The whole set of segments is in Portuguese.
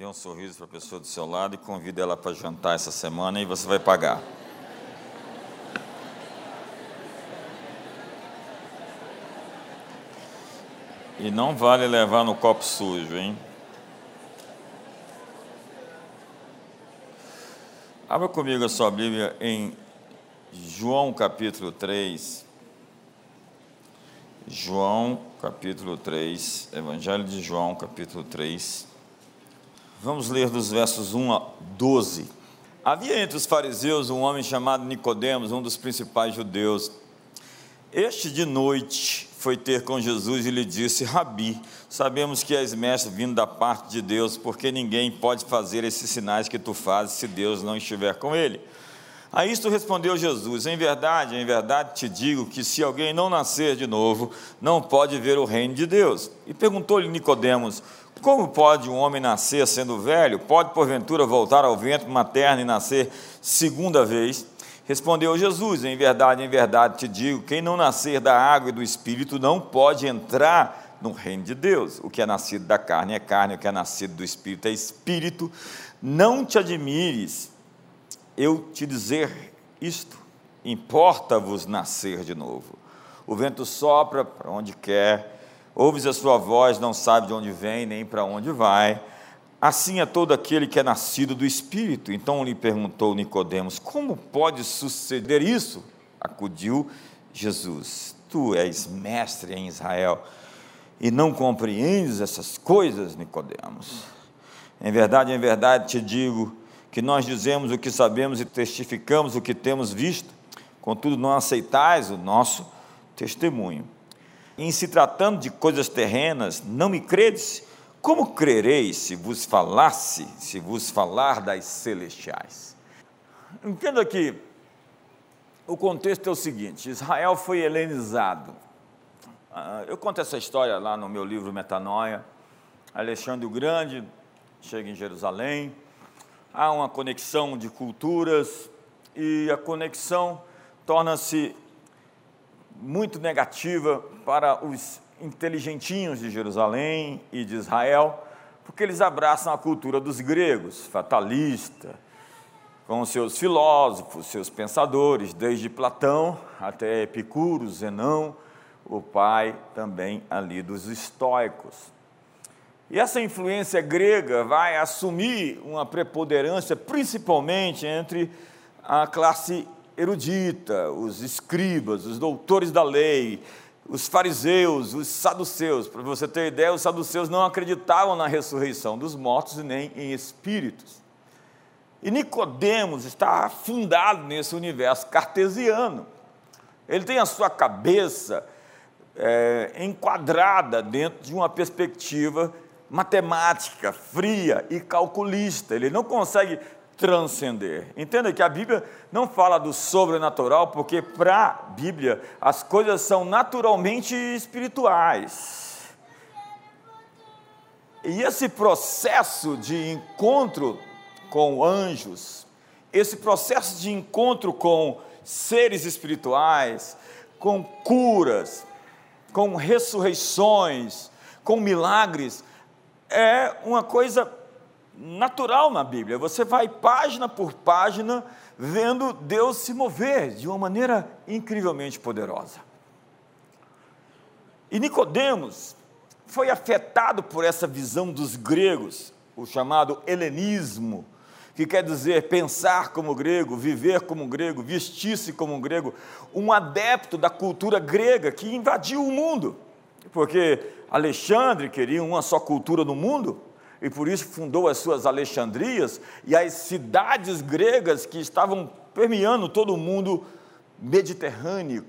Dê um sorriso para a pessoa do seu lado e convide ela para jantar essa semana e você vai pagar. E não vale levar no copo sujo, hein? Abra comigo a sua Bíblia em João capítulo 3. João capítulo 3, Evangelho de João capítulo 3. Vamos ler dos versos 1 a 12. Havia entre os fariseus um homem chamado Nicodemos, um dos principais judeus. Este de noite foi ter com Jesus e lhe disse: Rabi, sabemos que és mestre vindo da parte de Deus, porque ninguém pode fazer esses sinais que tu fazes se Deus não estiver com ele. A isto respondeu Jesus: Em verdade, em verdade te digo que se alguém não nascer de novo, não pode ver o reino de Deus. E perguntou-lhe Nicodemos: Como pode um homem nascer sendo velho? Pode porventura voltar ao ventre materno e nascer segunda vez? Respondeu Jesus: Em verdade, em verdade te digo: quem não nascer da água e do espírito não pode entrar no reino de Deus. O que é nascido da carne é carne, o que é nascido do espírito é espírito. Não te admires eu te dizer isto: importa-vos nascer de novo. O vento sopra para onde quer, ouves a sua voz, não sabe de onde vem nem para onde vai. Assim é todo aquele que é nascido do Espírito. Então lhe perguntou Nicodemos: Como pode suceder isso? Acudiu Jesus: Tu és mestre em Israel e não compreendes essas coisas, Nicodemos. Em verdade, em verdade te digo que nós dizemos o que sabemos e testificamos o que temos visto, contudo não aceitais o nosso testemunho. Em se tratando de coisas terrenas, não me credes? Como crereis se vos falasse, se vos falar das celestiais? Entenda que o contexto é o seguinte: Israel foi helenizado. Ah, eu conto essa história lá no meu livro Metanoia. Alexandre o Grande chega em Jerusalém, há uma conexão de culturas e a conexão torna-se muito negativa para os inteligentinhos de Jerusalém e de Israel, porque eles abraçam a cultura dos gregos, fatalista, com seus filósofos, seus pensadores, desde Platão até Epicuro, Zenão, o pai também ali dos estoicos. E essa influência grega vai assumir uma preponderância principalmente entre a classe erudita, os escribas, os doutores da lei, os fariseus, os saduceus. Para você ter ideia, os saduceus não acreditavam na ressurreição dos mortos e nem em espíritos. E Nicodemos está afundado nesse universo cartesiano. Ele tem a sua cabeça é, enquadrada dentro de uma perspectiva matemática, fria e calculista. Ele não consegue transcender. Entenda que a Bíblia não fala do sobrenatural, porque para a Bíblia as coisas são naturalmente espirituais. E esse processo de encontro com anjos, esse processo de encontro com seres espirituais, com curas, com ressurreições, com milagres, é uma coisa natural na Bíblia. Você vai página por página vendo Deus se mover de uma maneira incrivelmente poderosa. E Nicodemos foi afetado por essa visão dos gregos, o chamado helenismo, que quer dizer pensar como grego, viver como grego, vestir-se como grego, um adepto da cultura grega que invadiu o mundo, porque Alexandre queria uma só cultura no mundo, e por isso fundou as suas Alexandrias e as cidades gregas que estavam permeando todo o mundo mediterrâneo.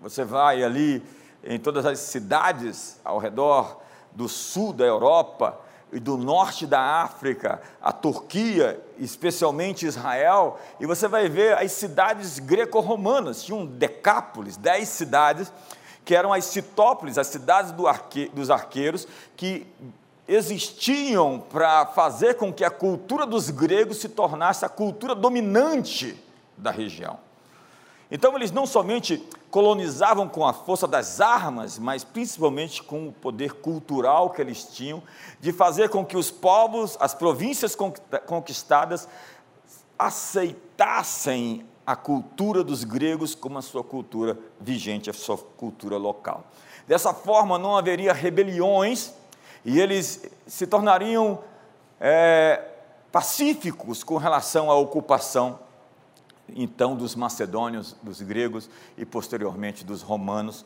Você vai ali em todas as cidades ao redor do sul da Europa e do norte da África, a Turquia, especialmente Israel, e você vai ver as cidades greco-romanas, tinham Decápolis, dez cidades, que eram as citópolis, as cidades do arque, dos arqueiros, que existiam para fazer com que a cultura dos gregos se tornasse a cultura dominante da região. Então, eles não somente colonizavam com a força das armas, mas principalmente com o poder cultural que eles tinham, de fazer com que os povos, as províncias conquistadas, aceitassem a cultura dos gregos como a sua cultura vigente, a sua cultura local. Dessa forma, não haveria rebeliões e eles se tornariam é, pacíficos com relação à ocupação então dos macedônios, dos gregos e posteriormente dos romanos,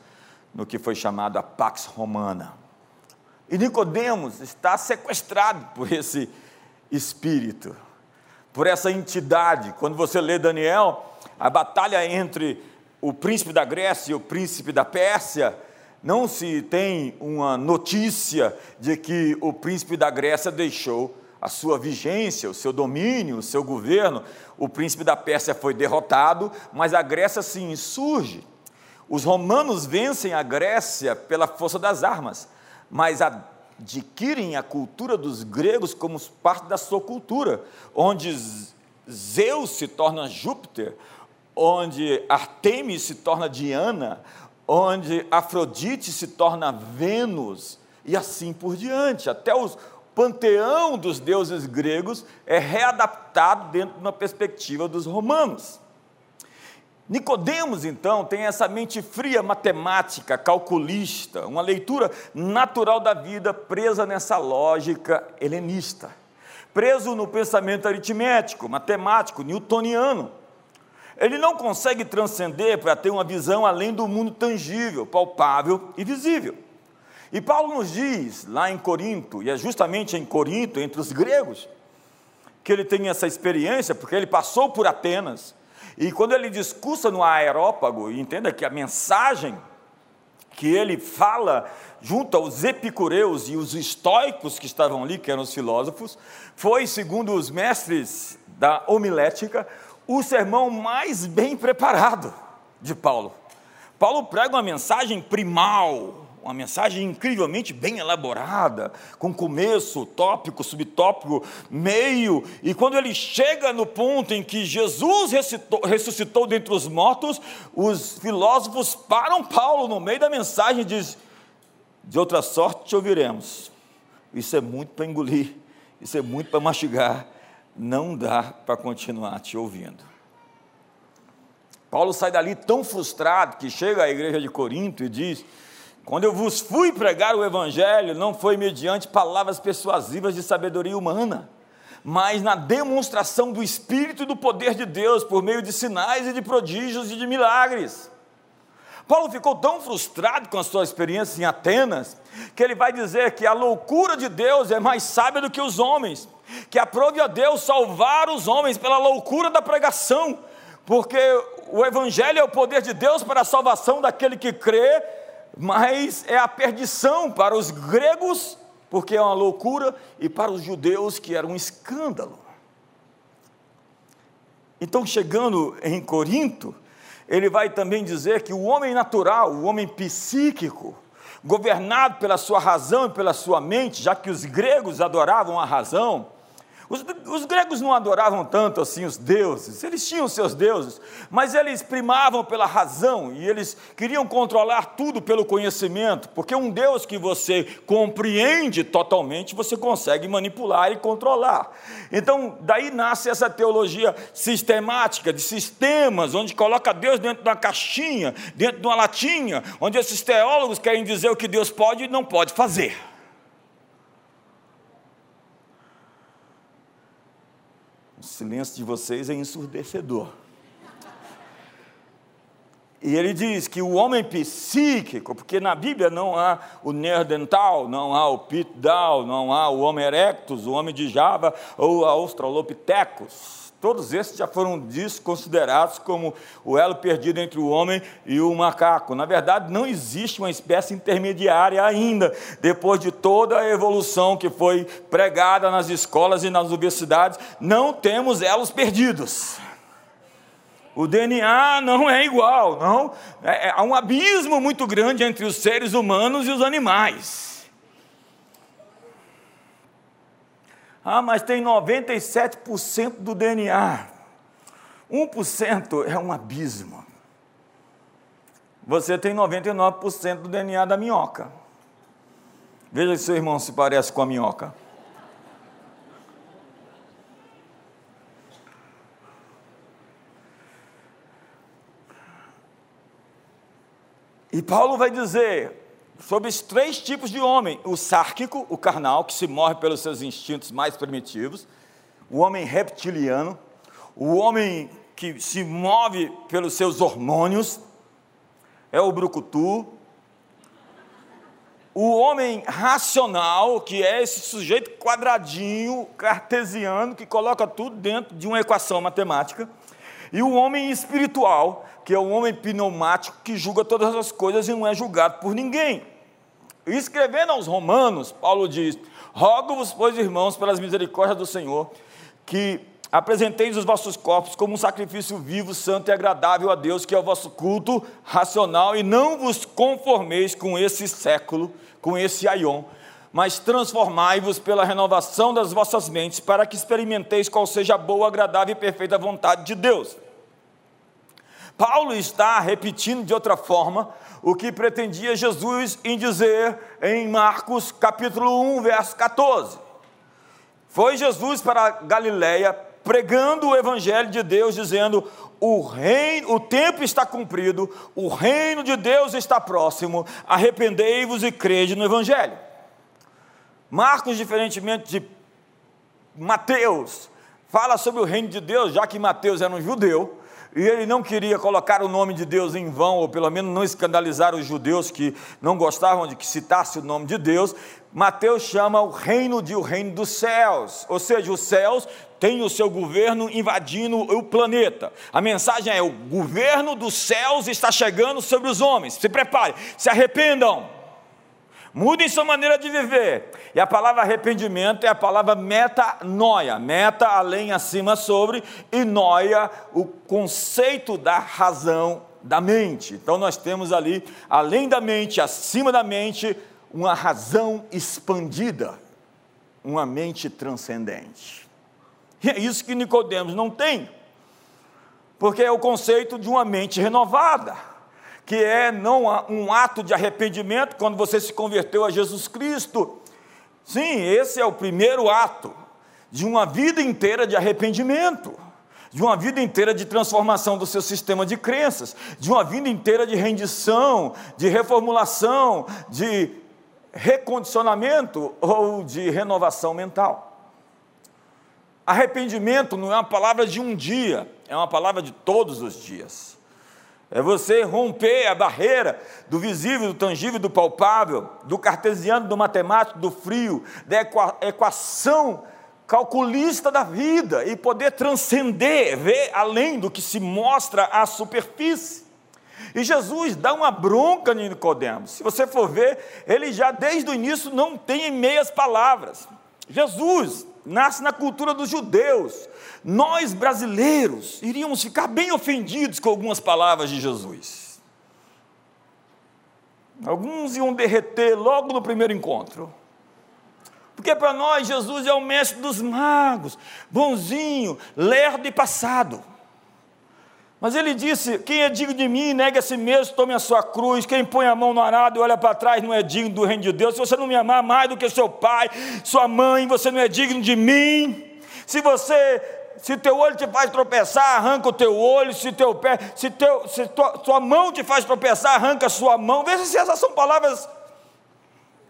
no que foi chamado a Pax Romana. E Nicodemos está sequestrado por esse espírito, por essa entidade. Quando você lê Daniel, a batalha entre o príncipe da Grécia e o príncipe da Pérsia, não se tem uma notícia de que o príncipe da Grécia deixou a sua vigência, o seu domínio, o seu governo. O príncipe da Pérsia foi derrotado, mas a Grécia se insurge. Os romanos vencem a Grécia pela força das armas, mas adquirem a cultura dos gregos como parte da sua cultura, onde Zeus se torna Júpiter, onde Artemis se torna Diana, onde Afrodite se torna Vênus, e assim por diante, até os, panteão dos deuses gregos é readaptado dentro de uma perspectiva dos romanos. Nicodemos, então, tem essa mente fria matemática, calculista, uma leitura natural da vida presa nessa lógica helenista, preso no pensamento aritmético, matemático, newtoniano. Ele não consegue transcender para ter uma visão além do mundo tangível, palpável e visível. E Paulo nos diz, lá em Corinto, e é justamente em Corinto, entre os gregos, que ele tem essa experiência, porque ele passou por Atenas, e quando ele discursa no aerópago, entenda que a mensagem que ele fala junto aos epicureus e os estoicos que estavam ali, que eram os filósofos, foi, segundo os mestres da homilética, o sermão mais bem preparado de Paulo. Paulo prega uma mensagem primal, uma mensagem incrivelmente bem elaborada, com começo, tópico, subtópico, meio, e quando ele chega no ponto em que Jesus ressuscitou, dentre os mortos, os filósofos param Paulo no meio da mensagem e diz: de outra sorte te ouviremos. Isso é muito para engolir, isso é muito para mastigar, não dá para continuar te ouvindo. Paulo sai dali tão frustrado que chega à igreja de Corinto e diz: quando eu vos fui pregar o Evangelho, não foi mediante palavras persuasivas de sabedoria humana, mas na demonstração do Espírito e do poder de Deus, por meio de sinais e de prodígios e de milagres. Paulo ficou tão frustrado com a sua experiência em Atenas, que ele vai dizer que a loucura de Deus é mais sábia do que os homens, que aprove a Deus salvar os homens pela loucura da pregação, porque o Evangelho é o poder de Deus para a salvação daquele que crê mas é a perdição para os gregos, porque é uma loucura, e para os judeus, que era um escândalo. Então, chegando em Corinto, ele vai também dizer que o homem natural, o homem psíquico, governado pela sua razão e pela sua mente, já que os gregos adoravam a razão, os, os, gregos não adoravam tanto assim os deuses, eles tinham seus deuses, mas eles primavam pela razão e eles queriam controlar tudo pelo conhecimento, porque um Deus que você compreende totalmente, você consegue manipular e controlar. Então, daí nasce essa teologia sistemática, de sistemas, onde coloca Deus dentro de uma caixinha, dentro de uma latinha, onde esses teólogos querem dizer o que Deus pode e não pode fazer. O silêncio de vocês é ensurdecedor. E ele diz que o homem psíquico, porque na Bíblia não há o Nerdental, não há o Pitdal, não há o Homo erectus, o homem de Java ou a Australopithecus. Todos esses já foram desconsiderados como o elo perdido entre o homem e o macaco. Na verdade, não existe uma espécie intermediária ainda, depois de toda a evolução que foi pregada nas escolas e nas universidades, não temos elos perdidos. O DNA não é igual, não. É, é, há um abismo muito grande entre os seres humanos e os animais. Ah, mas tem 97% do DNA. 1% é um abismo. você tem 99% do DNA da minhoca. Veja se seu irmão se parece com a minhoca. E Paulo vai dizer sobre os três tipos de homem: o sárquico, o carnal, que se morre pelos seus instintos mais primitivos, o homem reptiliano, o homem que se move pelos seus hormônios, é o brucutu, o homem racional, que é esse sujeito quadradinho, cartesiano, que coloca tudo dentro de uma equação matemática, e o homem espiritual, que é o homem pneumático que julga todas as coisas e não é julgado por ninguém. Escrevendo aos Romanos, Paulo diz: Rogo-vos, pois, irmãos, pelas misericórdias do Senhor, que apresenteis os vossos corpos como um sacrifício vivo, santo e agradável a Deus, que é o vosso culto racional, e não vos conformeis com esse século, com esse aion, mas transformai-vos pela renovação das vossas mentes, para que experimenteis qual seja a boa, agradável e perfeita vontade de Deus. Paulo está repetindo de outra forma o que pretendia Jesus em dizer em Marcos capítulo 1, verso 14. Foi Jesus para Galiléia pregando o evangelho de Deus, dizendo: o reino, o tempo está cumprido, o reino de Deus está próximo, arrependei-vos e crede no evangelho. Marcos, diferentemente de Mateus, fala sobre o reino de Deus, já que Mateus era um judeu, e ele não queria colocar o nome de Deus em vão, ou pelo menos não escandalizar os judeus que não gostavam de que citasse o nome de Deus. Mateus chama o reino de o reino dos céus, ou seja, os céus têm o seu governo invadindo o planeta. A mensagem é: o governo dos céus está chegando sobre os homens. Se prepare, se arrependam. Mudem sua maneira de viver. E a palavra arrependimento é a palavra metanoia. Meta, além, acima, sobre, e noia, o conceito da razão da mente. Então nós temos ali, além da mente, acima da mente, uma razão expandida, uma mente transcendente. E é isso que Nicodemos não tem. Porque é o conceito de uma mente renovada que é não um ato de arrependimento quando você se converteu a Jesus Cristo. Sim, esse é o primeiro ato de uma vida inteira de arrependimento, de uma vida inteira de transformação do seu sistema de crenças, de uma vida inteira de rendição, de reformulação, de recondicionamento ou de renovação mental. Arrependimento não é uma palavra de um dia, é uma palavra de todos os dias. É você romper a barreira do visível, do tangível, do palpável, do cartesiano, do matemático, do frio, da equação calculista da vida e poder transcender, ver além do que se mostra à superfície. E Jesus dá uma bronca em Nicodemos. Se você for ver, ele já desde o início não tem meias palavras. Jesus nasce na cultura dos judeus. Nós brasileiros iríamos ficar bem ofendidos com algumas palavras de Jesus. Alguns iam derreter logo no primeiro encontro. Porque para nós Jesus é o mestre dos magos, bonzinho, lerdo e passado. Mas ele disse: Quem é digno de mim, negue a si mesmo, tome a sua cruz. Quem põe a mão no arado e olha para trás não é digno do reino de Deus. Se você não me amar mais do que seu pai, sua mãe, você não é digno de mim. Se você, se teu olho te faz tropeçar, arranca o teu olho. Se teu pé, se, teu, se tua, tua mão te faz tropeçar, arranca a sua mão. Veja se essas são palavras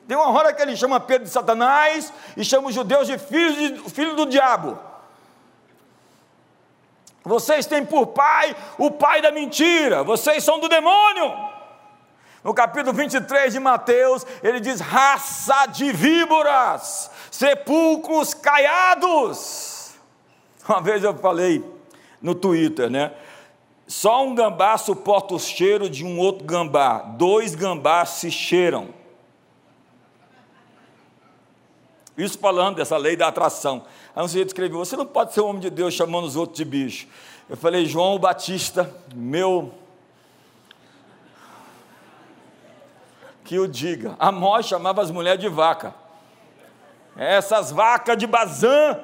tem uma hora que ele chama Pedro de Satanás e chama os judeus de filhos de, filho do diabo. Vocês têm por pai o pai da mentira, vocês são do demônio. No capítulo 23 de Mateus, ele diz: raça de víboras, sepulcros caiados. Uma vez eu falei no Twitter, né? Só um gambá suporta o cheiro de um outro gambá, dois gambás se cheiram. Isso falando dessa lei da atração. Aí um sujeito escreveu: Você não pode ser um homem de Deus chamando os outros de bicho. Eu falei: João Batista, meu. Que o diga. Amós chamava as mulheres de vaca. Essas vacas de Bazã.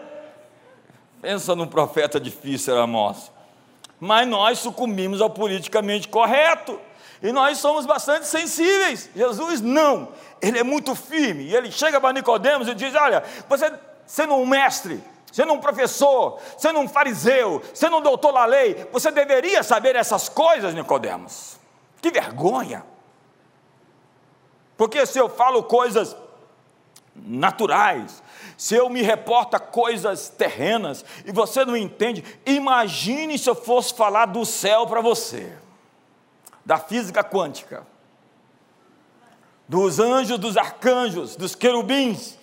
Pensa num profeta difícil, era Amós. Mas nós sucumbimos ao politicamente correto. E nós somos bastante sensíveis. Jesus não, ele é muito firme. E ele chega para Nicodemos e diz: Olha, você sendo um mestre, sendo um professor, sendo um fariseu, sendo um doutor da lei, você deveria saber essas coisas, Nicodemos. Que vergonha! Porque se eu falo coisas naturais, se eu me reporto a coisas terrenas e você não entende, imagine se eu fosse falar do céu para você, da física quântica, dos anjos, dos arcanjos, dos querubins,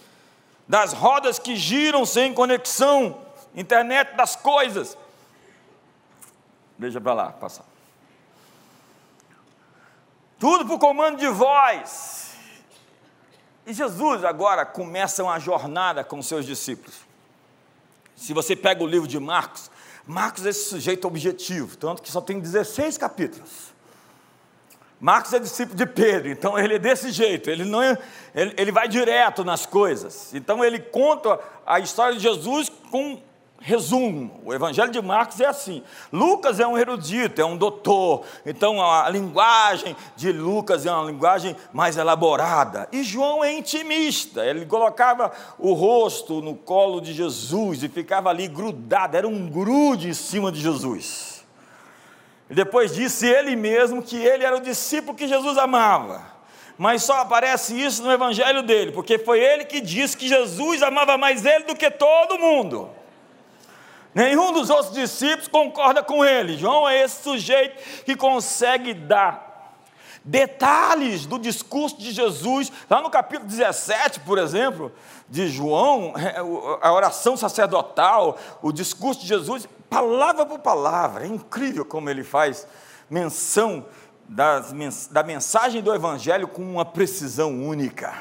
das rodas que giram sem conexão, internet das coisas. Deixa para lá, passar. Tudo por comando de voz. E Jesus agora começa uma jornada com seus discípulos. Se você pega o livro de Marcos, Marcos é esse sujeito objetivo, tanto que só tem 16 capítulos. Marcos é discípulo de Pedro, então ele é desse jeito, ele não é, ele, ele vai direto nas coisas. Então ele conta a história de Jesus com Resumo: o Evangelho de Marcos é assim. Lucas é um erudito, é um doutor, então a linguagem de Lucas é uma linguagem mais elaborada. E João é intimista, ele colocava o rosto no colo de Jesus e ficava ali grudado, era um grude em cima de Jesus. E depois disse ele mesmo que ele era o discípulo que Jesus amava. Mas só aparece isso no evangelho dele, porque foi ele que disse que Jesus amava mais ele do que todo mundo. Nenhum dos outros discípulos concorda com ele. João é esse sujeito que consegue dar detalhes do discurso de Jesus. Lá no capítulo 17, por exemplo, de João, é, a oração sacerdotal, o discurso de Jesus, palavra por palavra. É incrível como ele faz menção das, da mensagem do Evangelho com uma precisão única.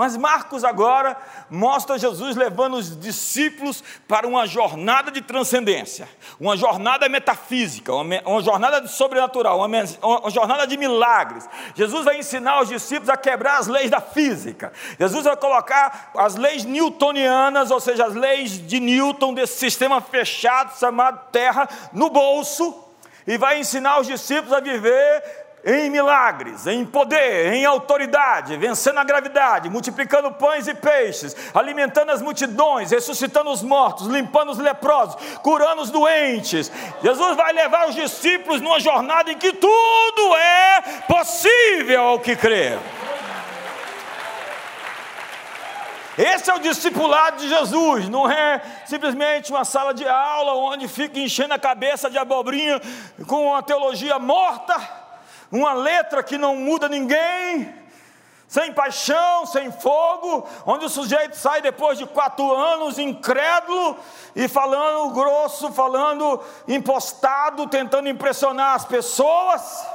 Mas Marcos agora mostra Jesus levando os discípulos para uma jornada de transcendência, uma jornada metafísica, uma, jornada sobrenatural, uma, jornada de milagres. Jesus vai ensinar os discípulos a quebrar as leis da física. Jesus vai colocar as leis newtonianas, ou seja, as leis de Newton, desse sistema fechado chamado Terra, no bolso, e vai ensinar os discípulos a viver em milagres, em poder, em autoridade, vencendo a gravidade, multiplicando pães e peixes, alimentando as multidões, ressuscitando os mortos, limpando os leprosos, curando os doentes. Jesus vai levar os discípulos numa jornada em que tudo é possível ao que crê. Esse é o discipulado de Jesus, não é simplesmente uma sala de aula onde fica enchendo a cabeça de abobrinha com uma teologia morta uma letra que não muda ninguém, sem paixão, sem fogo, onde o sujeito sai depois de quatro anos incrédulo e falando grosso, falando impostado, tentando impressionar as pessoas,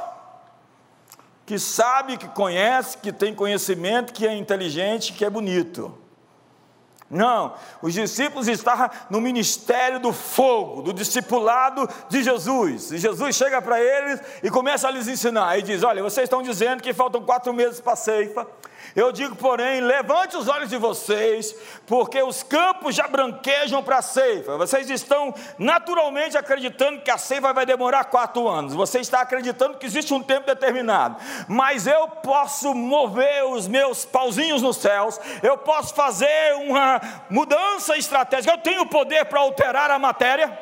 que sabe, que conhece, que tem conhecimento, que é inteligente, que é bonito. Não, os discípulos estavam no ministério do fogo, do discipulado de Jesus. E Jesus chega para eles e começa a lhes ensinar. E diz: Olha, vocês estão dizendo que faltam quatro meses para a ceifa. Eu digo, porém, levante os olhos de vocês, porque os campos já branquejam para a ceifa. Vocês estão naturalmente acreditando que a ceifa vai demorar quatro anos. Você está acreditando que existe um tempo determinado. Mas eu posso mover os meus pauzinhos nos céus, eu posso fazer uma mudança estratégica. Eu tenho poder para alterar a matéria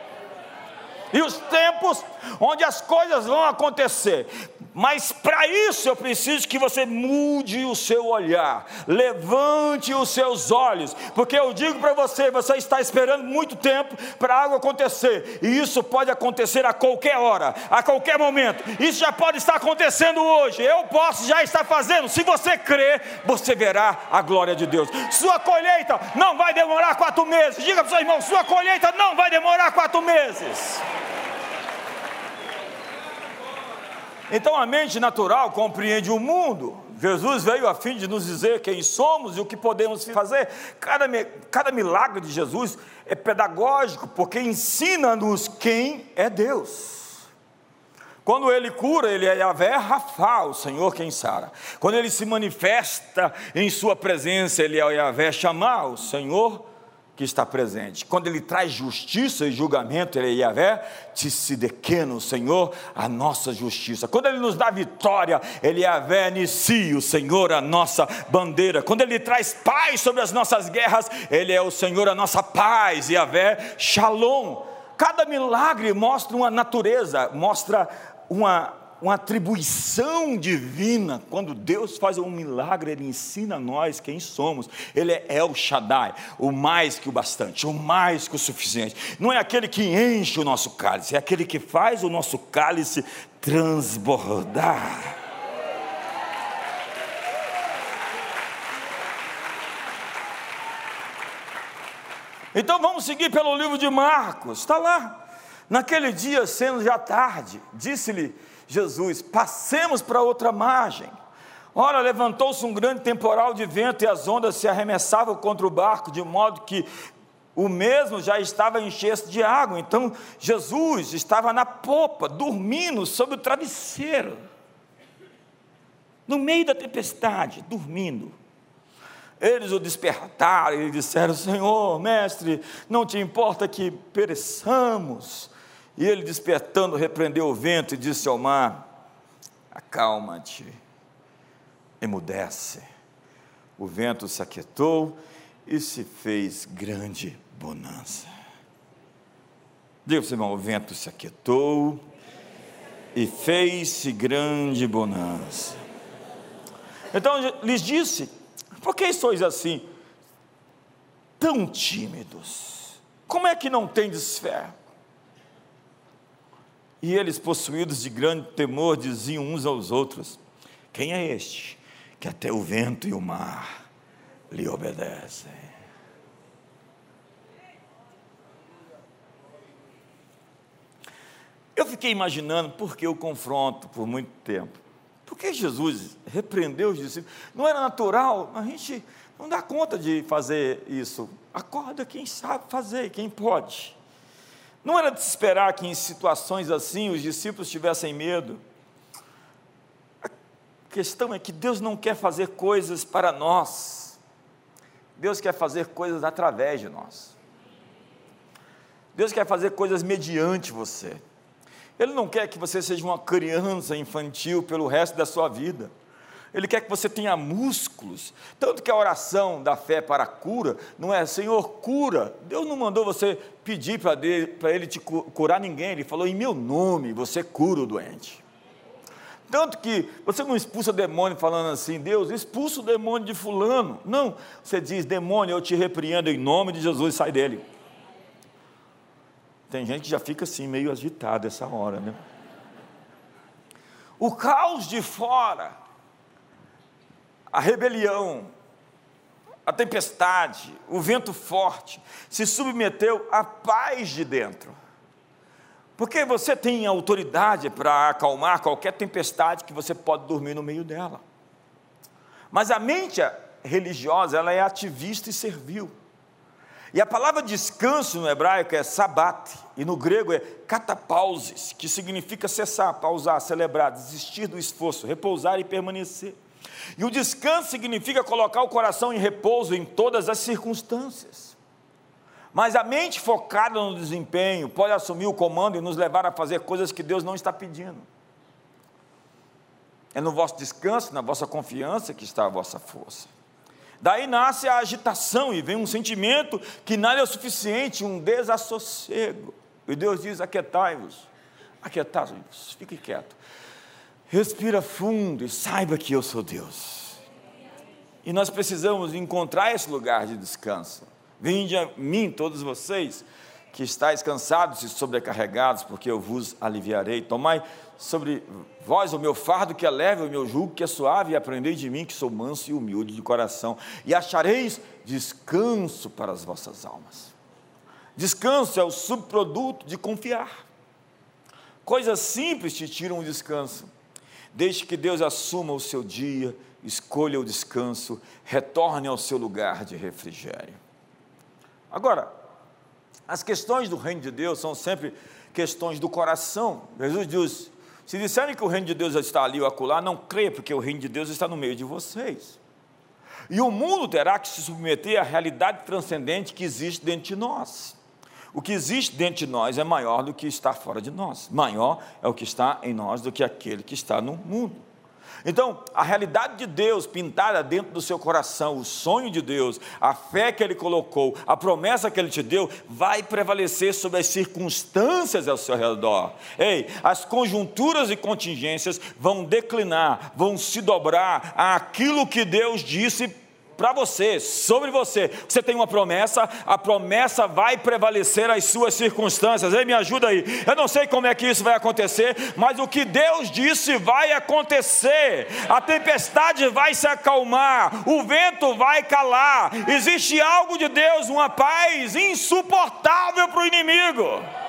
e os tempos onde as coisas vão acontecer. Mas para isso eu preciso que você mude o seu olhar, levante os seus olhos, porque eu digo para você: você está esperando muito tempo para algo acontecer, e isso pode acontecer a qualquer hora, a qualquer momento. Isso já pode estar acontecendo hoje, eu posso já estar fazendo. Se você crer, você verá a glória de Deus. Sua colheita não vai demorar quatro meses. Diga para o seu irmão: sua colheita não vai demorar quatro meses. Então a mente natural compreende o mundo. Jesus veio a fim de nos dizer quem somos e o que podemos fazer. Cada, cada milagre de Jesus é pedagógico, porque ensina-nos quem é Deus. Quando ele cura, ele é Yahvé Rafa, o Senhor quem sara. Quando ele se manifesta em sua presença, ele é Yahvé Chamar, o Senhor que está presente. Quando ele traz justiça e julgamento, ele é Yahvé, Tissidequeno, Senhor, a nossa justiça. Quando ele nos dá vitória, ele é Yahvé, Nissi, o Senhor, a nossa bandeira. Quando ele traz paz sobre as nossas guerras, ele é o Senhor, a nossa paz, Yahvé, Shalom. Cada milagre mostra uma natureza, mostra uma uma atribuição divina. Quando Deus faz um milagre, Ele ensina a nós quem somos. Ele é El Shaddai, o mais que o bastante, o mais que o suficiente. Não é aquele que enche o nosso cálice, é aquele que faz o nosso cálice transbordar. Então vamos seguir pelo livro de Marcos, está lá. Naquele dia, sendo já tarde, disse-lhe Jesus: passemos para outra margem. Ora, levantou-se um grande temporal de vento e as ondas se arremessavam contra o barco, de modo que o mesmo já estava enchendo de água. Então Jesus estava na popa, dormindo sobre o travesseiro, no meio da tempestade, dormindo. Eles o despertaram e disseram: Senhor, mestre, não te importa que pereçamos? E ele, despertando, repreendeu o vento e disse ao mar: Acalma-te, emudece. O vento se aquietou e se fez grande bonança. Diga irmão: o vento se aquietou e fez-se grande bonança. Então lhes disse: Por que sois assim, tão tímidos? Como é que não tendes fé? E eles, possuídos de grande temor, diziam uns aos outros: Quem é este que até o vento e o mar lhe obedecem? Eu fiquei imaginando por que o confronto por muito tempo. Por que Jesus repreendeu os discípulos? Não era natural, a gente não dá conta de fazer isso. Acorda quem sabe fazer, quem pode. Não era de se esperar que em situações assim os discípulos tivessem medo. A questão é que Deus não quer fazer coisas para nós, Deus quer fazer coisas através de nós. Deus quer fazer coisas mediante você. Ele não quer que você seja uma criança infantil pelo resto da sua vida. Ele quer que você tenha músculos. Tanto que a oração da fé para a cura não é Senhor, cura. Deus não mandou você pedir para Ele te curar ninguém. Ele falou, em meu nome, você cura o doente. Tanto que você não expulsa demônio falando assim, Deus, expulsa o demônio de fulano. Não, você diz, demônio, eu te repreendo em nome de Jesus, sai dele. Tem gente que já fica assim, meio agitado essa hora, né? O caos de fora a rebelião, a tempestade, o vento forte, se submeteu à paz de dentro. Porque você tem autoridade para acalmar qualquer tempestade que você pode dormir no meio dela. Mas a mente religiosa, ela é ativista e servil. E a palavra descanso no hebraico é sabat, e no grego é catapauses, que significa cessar, pausar, celebrar, desistir do esforço, repousar e permanecer. E o descanso significa colocar o coração em repouso em todas as circunstâncias. Mas a mente focada no desempenho pode assumir o comando e nos levar a fazer coisas que Deus não está pedindo. É no vosso descanso, na vossa confiança que está a vossa força. Daí nasce a agitação e vem um sentimento que nada é o suficiente, um desassossego. E Deus diz: aquietai-vos, aquietai-vos, fique quieto. Respira fundo e saiba que eu sou Deus. E nós precisamos encontrar esse lugar de descanso. Vinde a mim, todos vocês que estáis cansados e sobrecarregados, porque eu vos aliviarei. Tomai sobre vós o meu fardo que é leve, o meu jugo que é suave, e aprendei de mim que sou manso e humilde de coração, e achareis descanso para as vossas almas. Descanso é o subproduto de confiar. Coisas simples te tiram o descanso. Deixe que Deus assuma o seu dia, escolha o descanso, retorne ao seu lugar de refrigério. Agora, as questões do reino de Deus são sempre questões do coração. Jesus diz: se disserem que o reino de Deus está ali ou acolá, não creia, porque o reino de Deus está no meio de vocês. E o mundo terá que se submeter à realidade transcendente que existe dentro de nós. O que existe dentro de nós é maior do que está fora de nós. Maior é o que está em nós do que aquele que está no mundo. Então, a realidade de Deus pintada dentro do seu coração, o sonho de Deus, a fé que Ele colocou, a promessa que Ele te deu, vai prevalecer sobre as circunstâncias ao seu redor. Ei, as conjunturas e contingências vão declinar, vão se dobrar àquilo que Deus disse para você, sobre você. Você tem uma promessa, a promessa vai prevalecer as suas circunstâncias. Ei, me ajuda aí. Eu não sei como é que isso vai acontecer, mas o que Deus disse vai acontecer. A tempestade vai se acalmar, o vento vai calar. Existe algo de Deus, uma paz insuportável para o inimigo.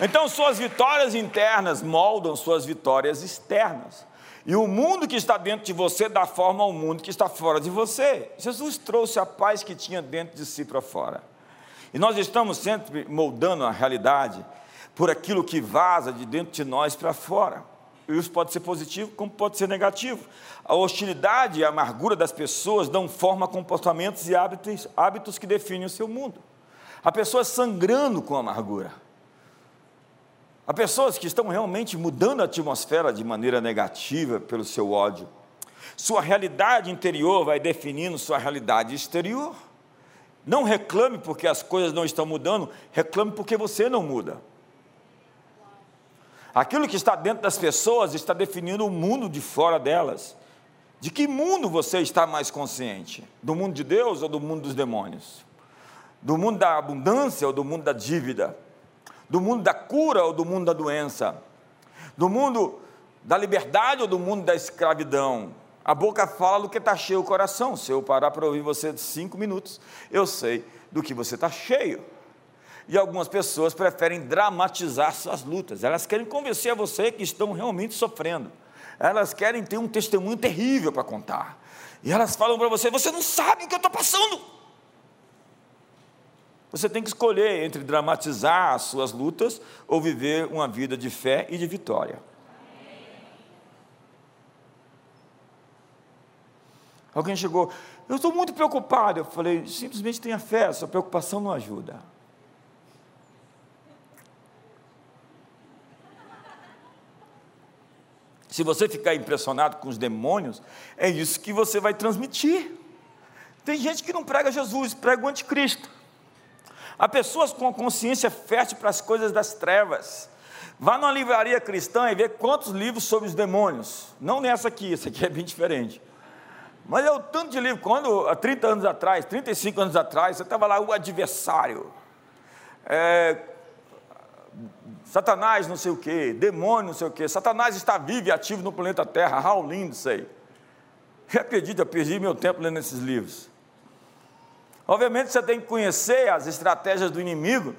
Então, suas vitórias internas moldam suas vitórias externas. E o mundo que está dentro de você dá forma ao mundo que está fora de você. Jesus trouxe a paz que tinha dentro de si para fora. E nós estamos sempre moldando a realidade por aquilo que vaza de dentro de nós para fora. Isso pode ser positivo, como pode ser negativo. A hostilidade e a amargura das pessoas dão forma a comportamentos e hábitos, hábitos que definem o seu mundo. Há pessoas sangrando com amargura. Há pessoas que estão realmente mudando a atmosfera de maneira negativa pelo seu ódio. Sua realidade interior vai definindo sua realidade exterior. Não reclame porque as coisas não estão mudando, reclame porque você não muda. Aquilo que está dentro das pessoas está definindo o mundo de fora delas. De que mundo você está mais consciente? Do mundo de Deus ou do mundo dos demônios? Do mundo da abundância ou do mundo da dívida? Do mundo da cura ou do mundo da doença, do mundo da liberdade ou do mundo da escravidão. A boca fala do que está cheio o coração. Se eu parar para ouvir você cinco minutos, eu sei do que você está cheio. E algumas pessoas preferem dramatizar suas lutas. Elas querem convencer a você que estão realmente sofrendo. Elas querem ter um testemunho terrível para contar. E elas falam para você: você não sabe o que eu estou passando. Você tem que escolher entre dramatizar as suas lutas ou viver uma vida de fé e de vitória. Alguém chegou, eu estou muito preocupado. Eu falei, simplesmente tenha fé, sua preocupação não ajuda. Se você ficar impressionado com os demônios, é isso que você vai transmitir. Tem gente que não prega Jesus, prega o anticristo. Há pessoas com consciência fértil para as coisas das trevas. Vá numa livraria cristã e vê quantos livros sobre os demônios. Não nessa aqui, essa aqui é bem diferente. Mas é o tanto de livro, quando há 30 anos atrás, 35 anos atrás, você estava lá, o adversário. É, Satanás não sei o quê, demônio não sei o quê. Satanás está vivo e ativo no planeta Terra. Aí. Eu acredito, eu perdi meu tempo lendo esses livros. Obviamente você tem que conhecer as estratégias do inimigo,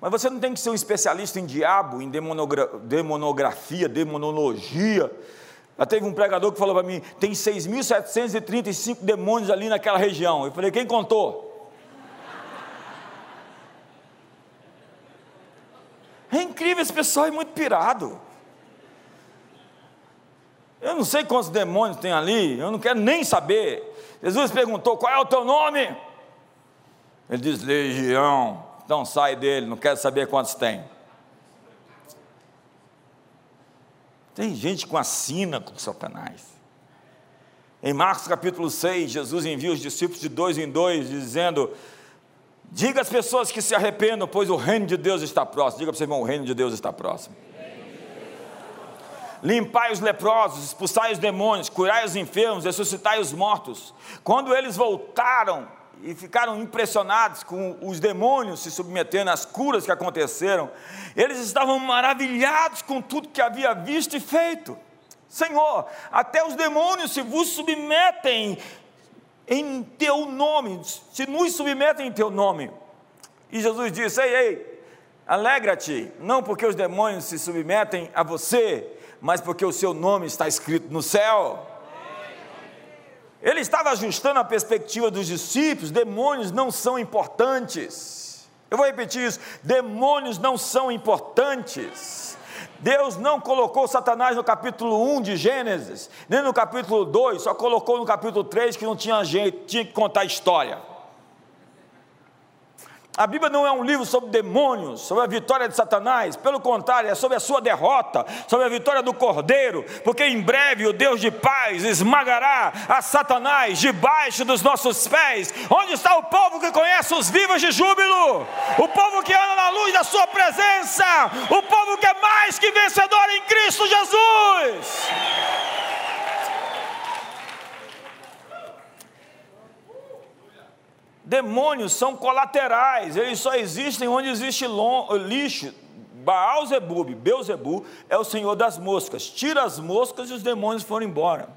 mas você não tem que ser um especialista em diabo, em demonogra demonografia, demonologia. Já teve um pregador que falou para mim: tem 6.735 demônios ali naquela região. Eu falei: quem contou? É incrível, esse pessoal é muito pirado. Eu não sei quantos demônios tem ali, eu não quero nem saber. Jesus perguntou: qual é o teu nome? Ele diz: Legião. Então sai dele, não quero saber quantos tem. Tem gente com assina com Satanás. Em Marcos capítulo 6, Jesus envia os discípulos de dois em dois, dizendo: Diga às pessoas que se arrependam, pois o reino de Deus está próximo. Diga para você, irmão: o reino de Deus está próximo. Limpai os leprosos, expulsai os demônios, curai os enfermos, ressuscitai os mortos. Quando eles voltaram, e ficaram impressionados com os demônios se submetendo às curas que aconteceram. Eles estavam maravilhados com tudo que havia visto e feito. Senhor, até os demônios se vos submetem em teu nome, se nos submetem em teu nome. E Jesus disse: Ei, ei, alegra-te, não porque os demônios se submetem a você, mas porque o seu nome está escrito no céu. Ele estava ajustando a perspectiva dos discípulos: demônios não são importantes. Eu vou repetir isso: demônios não são importantes. Deus não colocou Satanás no capítulo 1 de Gênesis, nem no capítulo 2, só colocou no capítulo 3 que não tinha jeito, tinha que contar a história. A Bíblia não é um livro sobre demônios, sobre a vitória de Satanás, pelo contrário, é sobre a sua derrota, sobre a vitória do Cordeiro, porque em breve o Deus de paz esmagará a Satanás debaixo dos nossos pés. Onde está o povo que conhece os vivos de júbilo? O povo que anda na luz da sua presença, o povo que é mais que vencedor em Cristo Jesus. Demônios são colaterais, eles só existem onde existe lixo. Baal Zebub, Beuzebu, é o senhor das moscas. Tira as moscas e os demônios foram embora.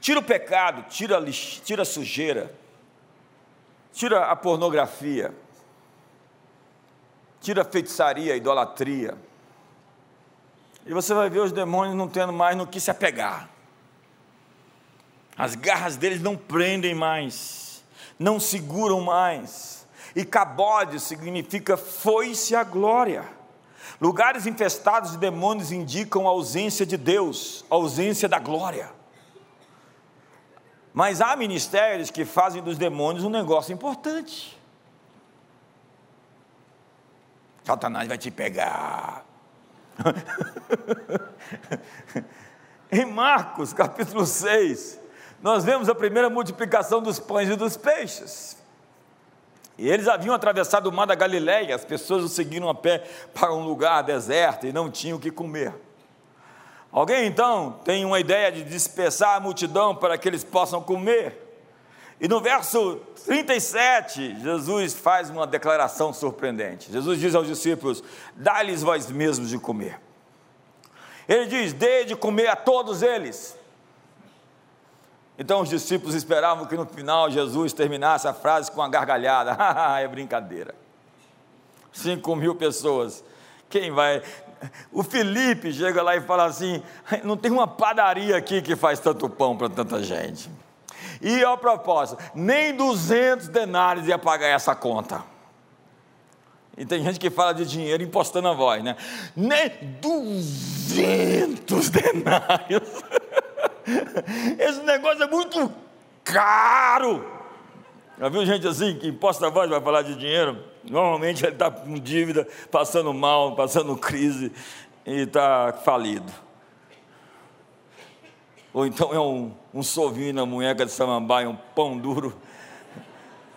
Tira o pecado, tira a, lixo, tira a sujeira, tira a pornografia, tira a feitiçaria, a idolatria. E você vai ver os demônios não tendo mais no que se apegar. As garras deles não prendem mais não seguram mais. E cabode significa foi-se a glória. Lugares infestados de demônios indicam a ausência de Deus, a ausência da glória. Mas há ministérios que fazem dos demônios um negócio importante. Satanás vai te pegar. em Marcos capítulo 6, nós vemos a primeira multiplicação dos pães e dos peixes. E eles haviam atravessado o mar da Galileia, as pessoas o seguiram a pé para um lugar deserto e não tinham o que comer. Alguém então tem uma ideia de dispersar a multidão para que eles possam comer. E no verso 37, Jesus faz uma declaração surpreendente. Jesus diz aos discípulos: Dá-lhes vós mesmos de comer. Ele diz: Dê de comer a todos eles. Então os discípulos esperavam que no final Jesus terminasse a frase com uma gargalhada. é brincadeira. Cinco mil pessoas. Quem vai? O Felipe chega lá e fala assim: não tem uma padaria aqui que faz tanto pão para tanta gente. E a propósito, nem 200 denários ia pagar essa conta. E tem gente que fala de dinheiro impostando a voz, né? Nem 200 denários. Esse negócio é muito caro. Já viu gente assim que imposta a voz vai falar de dinheiro? Normalmente ele está com dívida, passando mal, passando crise e está falido. Ou então é um, um sovinho na munheca de samambaia, um pão duro,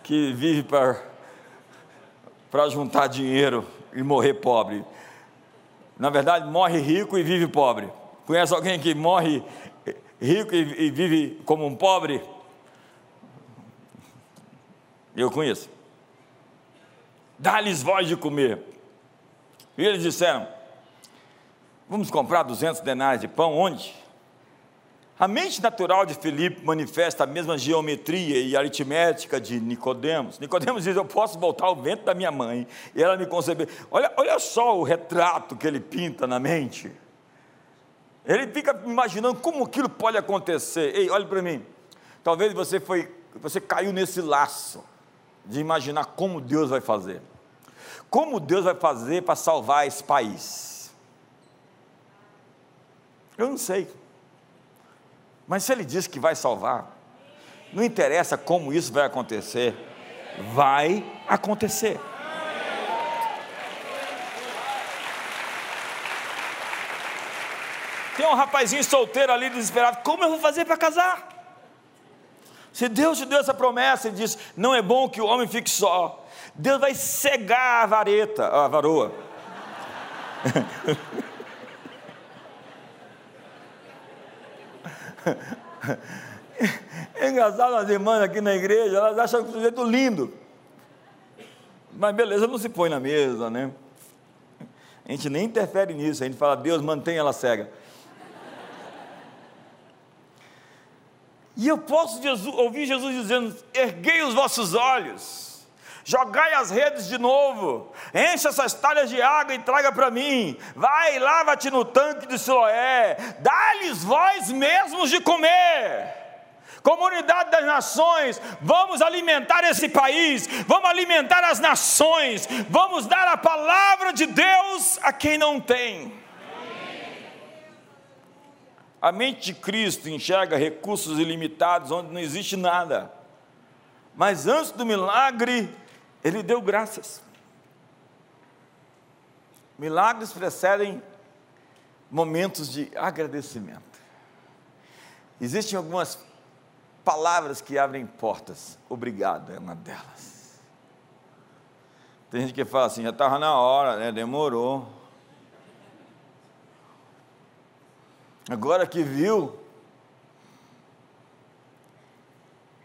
que vive para juntar dinheiro e morrer pobre. Na verdade, morre rico e vive pobre. Conhece alguém que morre e, e vive como um pobre? Eu conheço. Dá-lhes voz de comer. E eles disseram: Vamos comprar 200 denários de pão onde? A mente natural de Filipe manifesta a mesma geometria e aritmética de Nicodemos. Nicodemos diz: Eu posso voltar ao vento da minha mãe e ela me conceber. Olha, olha só o retrato que ele pinta na mente. Ele fica imaginando como aquilo pode acontecer. Ei, olhe para mim. Talvez você foi, você caiu nesse laço de imaginar como Deus vai fazer. Como Deus vai fazer para salvar esse país? Eu não sei. Mas se ele diz que vai salvar, não interessa como isso vai acontecer, vai acontecer. Tem um rapazinho solteiro ali desesperado: como eu vou fazer para casar? Se Deus te deu essa promessa e diz: não é bom que o homem fique só, Deus vai cegar a vareta, a varoa. É engraçado as irmãs aqui na igreja, elas acham o sujeito lindo. Mas beleza, não se põe na mesa, né? A gente nem interfere nisso, a gente fala, Deus mantém ela cega. E eu posso Jesus, ouvir Jesus dizendo: erguei os vossos olhos, jogai as redes de novo, enche essas talhas de água e traga para mim, vai, lava-te no tanque de Siloé, dá-lhes vós mesmos de comer. Comunidade das nações, vamos alimentar esse país, vamos alimentar as nações, vamos dar a palavra de Deus a quem não tem. A mente de Cristo enxerga recursos ilimitados onde não existe nada. Mas antes do milagre, ele deu graças. Milagres precedem momentos de agradecimento. Existem algumas palavras que abrem portas. Obrigado é uma delas. Tem gente que fala assim, já estava na hora, né? demorou. Agora que viu,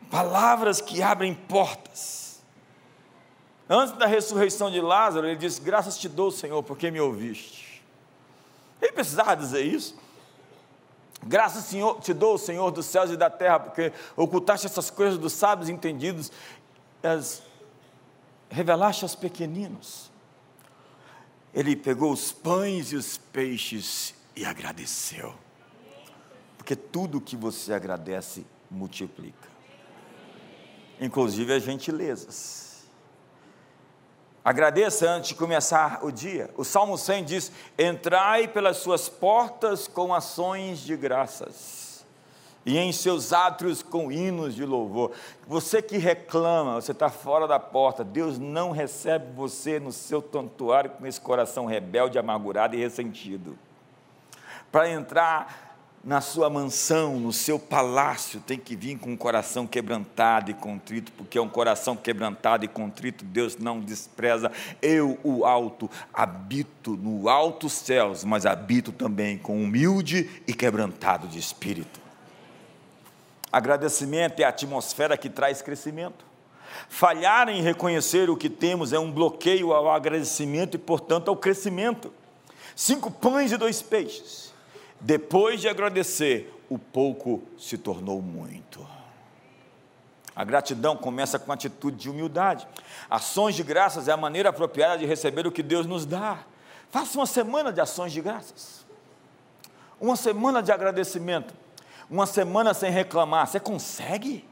palavras que abrem portas. Antes da ressurreição de Lázaro, ele disse: Graças te dou, Senhor, porque me ouviste. Ele precisava dizer isso. Graças Senhor, te dou, Senhor dos céus e da terra, porque ocultaste essas coisas dos sábios entendidos, as revelaste aos pequeninos. Ele pegou os pães e os peixes e agradeceu. Porque tudo que você agradece multiplica inclusive as gentilezas. Agradeça antes de começar o dia. O Salmo 100 diz: Entrai pelas suas portas com ações de graças, e em seus átrios com hinos de louvor. Você que reclama, você está fora da porta, Deus não recebe você no seu santuário com esse coração rebelde, amargurado e ressentido. Para entrar na sua mansão, no seu palácio, tem que vir com um coração quebrantado e contrito, porque é um coração quebrantado e contrito, Deus não despreza. Eu, o alto, habito no alto céus, mas habito também com humilde e quebrantado de espírito. Agradecimento é a atmosfera que traz crescimento. Falhar em reconhecer o que temos é um bloqueio ao agradecimento e, portanto, ao crescimento. Cinco pães e dois peixes depois de agradecer, o pouco se tornou muito. A gratidão começa com atitude de humildade. Ações de graças é a maneira apropriada de receber o que Deus nos dá. Faça uma semana de ações de graças. Uma semana de agradecimento. Uma semana sem reclamar. Você consegue?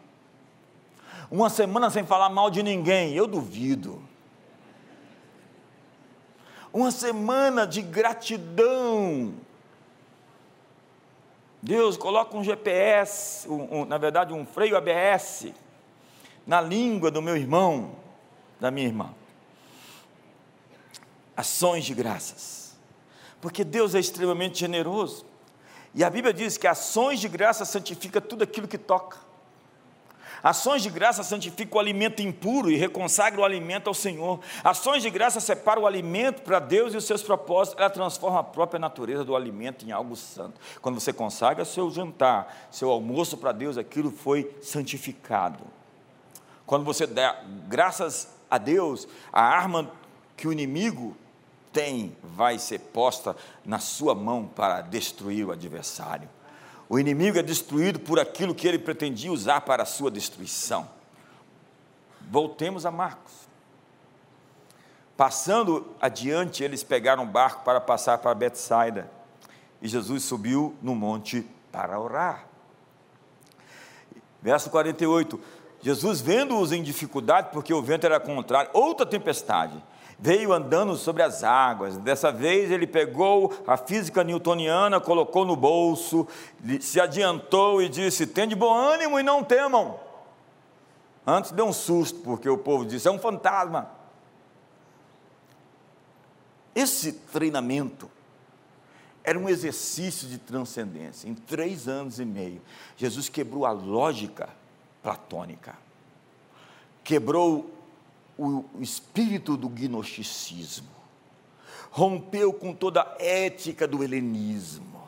Uma semana sem falar mal de ninguém. Eu duvido. Uma semana de gratidão Deus coloca um GPS, um, um, na verdade um freio ABS, na língua do meu irmão, da minha irmã. Ações de graças. Porque Deus é extremamente generoso. E a Bíblia diz que ações de graça santifica tudo aquilo que toca. Ações de graça santificam o alimento impuro e reconsagram o alimento ao Senhor. Ações de graça separam o alimento para Deus e os seus propósitos. Ela transforma a própria natureza do alimento em algo santo. Quando você consagra seu jantar, seu almoço para Deus, aquilo foi santificado. Quando você dá graças a Deus, a arma que o inimigo tem vai ser posta na sua mão para destruir o adversário. O inimigo é destruído por aquilo que ele pretendia usar para a sua destruição. Voltemos a Marcos. Passando adiante, eles pegaram um barco para passar para Betsaida. E Jesus subiu no monte para orar. Verso 48. Jesus, vendo-os em dificuldade, porque o vento era contrário, outra tempestade veio andando sobre as águas. Dessa vez ele pegou a física newtoniana, colocou no bolso, se adiantou e disse: Tende bom ânimo e não temam. Antes deu um susto, porque o povo disse: É um fantasma. Esse treinamento era um exercício de transcendência. Em três anos e meio, Jesus quebrou a lógica platônica, quebrou o espírito do gnosticismo, rompeu com toda a ética do helenismo,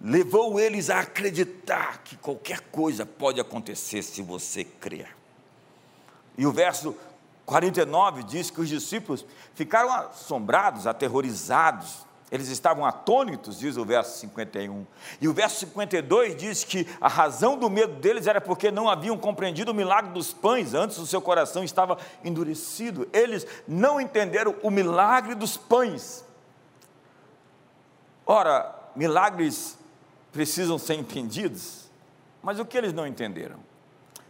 levou eles a acreditar que qualquer coisa pode acontecer se você crer. E o verso 49 diz que os discípulos ficaram assombrados, aterrorizados, eles estavam atônitos, diz o verso 51. E o verso 52 diz que a razão do medo deles era porque não haviam compreendido o milagre dos pães, antes o seu coração estava endurecido. Eles não entenderam o milagre dos pães. Ora, milagres precisam ser entendidos, mas o que eles não entenderam?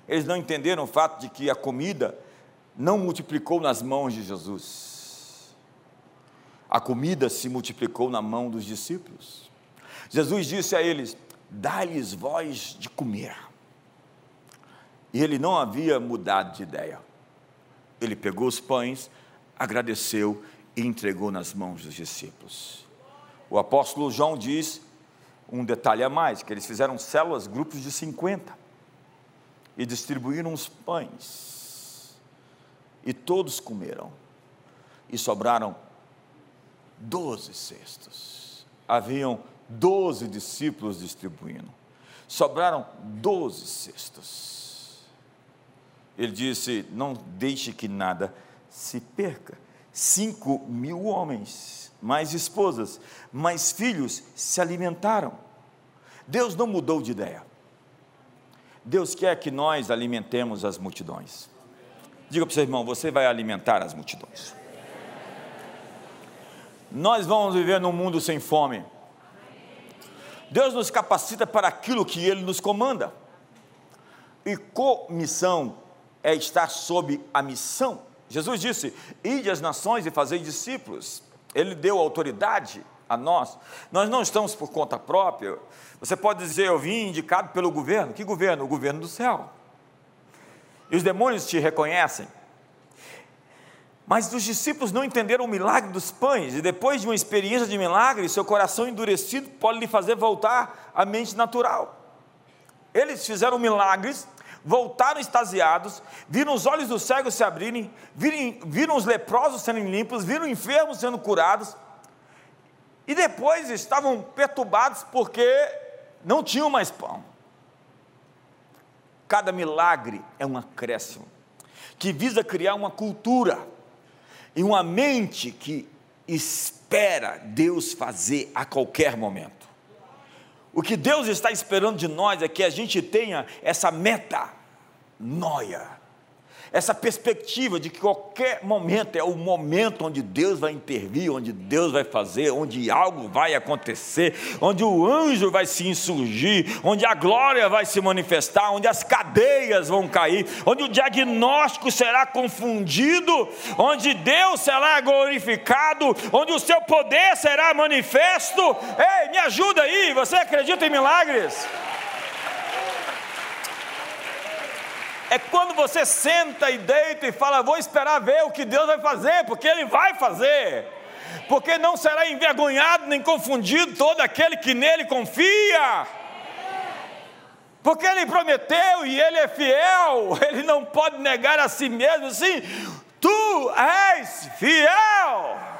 Eles não entenderam o fato de que a comida não multiplicou nas mãos de Jesus a comida se multiplicou na mão dos discípulos. Jesus disse a eles: Dá-lhes voz de comer. E ele não havia mudado de ideia. Ele pegou os pães, agradeceu e entregou nas mãos dos discípulos. O apóstolo João diz um detalhe a mais: que eles fizeram células, grupos de 50, e distribuíram os pães, e todos comeram, e sobraram doze cestos. Haviam doze discípulos distribuindo, sobraram doze cestos. Ele disse: Não deixe que nada se perca. Cinco mil homens, mais esposas, mais filhos se alimentaram. Deus não mudou de ideia. Deus quer que nós alimentemos as multidões. Diga para o seu irmão: você vai alimentar as multidões. Nós vamos viver num mundo sem fome. Deus nos capacita para aquilo que Ele nos comanda. E comissão é estar sob a missão. Jesus disse: Ide as nações e fazei discípulos. Ele deu autoridade a nós. Nós não estamos por conta própria. Você pode dizer, eu vim indicado pelo governo. Que governo? O governo do céu. E os demônios te reconhecem. Mas os discípulos não entenderam o milagre dos pães, e depois de uma experiência de milagre, seu coração endurecido pode lhe fazer voltar à mente natural. Eles fizeram milagres, voltaram extasiados, viram os olhos dos cegos se abrirem, viram, viram os leprosos sendo limpos, viram enfermos sendo curados, e depois estavam perturbados porque não tinham mais pão. Cada milagre é um acréscimo que visa criar uma cultura e uma mente que espera Deus fazer a qualquer momento. O que Deus está esperando de nós é que a gente tenha essa meta, noia, essa perspectiva de que qualquer momento é o momento onde Deus vai intervir, onde Deus vai fazer, onde algo vai acontecer, onde o anjo vai se insurgir, onde a glória vai se manifestar, onde as cadeias vão cair, onde o diagnóstico será confundido, onde Deus será glorificado, onde o seu poder será manifesto. Ei, me ajuda aí, você acredita em milagres? É quando você senta e deita e fala: Vou esperar ver o que Deus vai fazer, porque Ele vai fazer. Porque não será envergonhado nem confundido todo aquele que nele confia. Porque Ele prometeu e Ele é fiel, Ele não pode negar a si mesmo assim: Tu és fiel.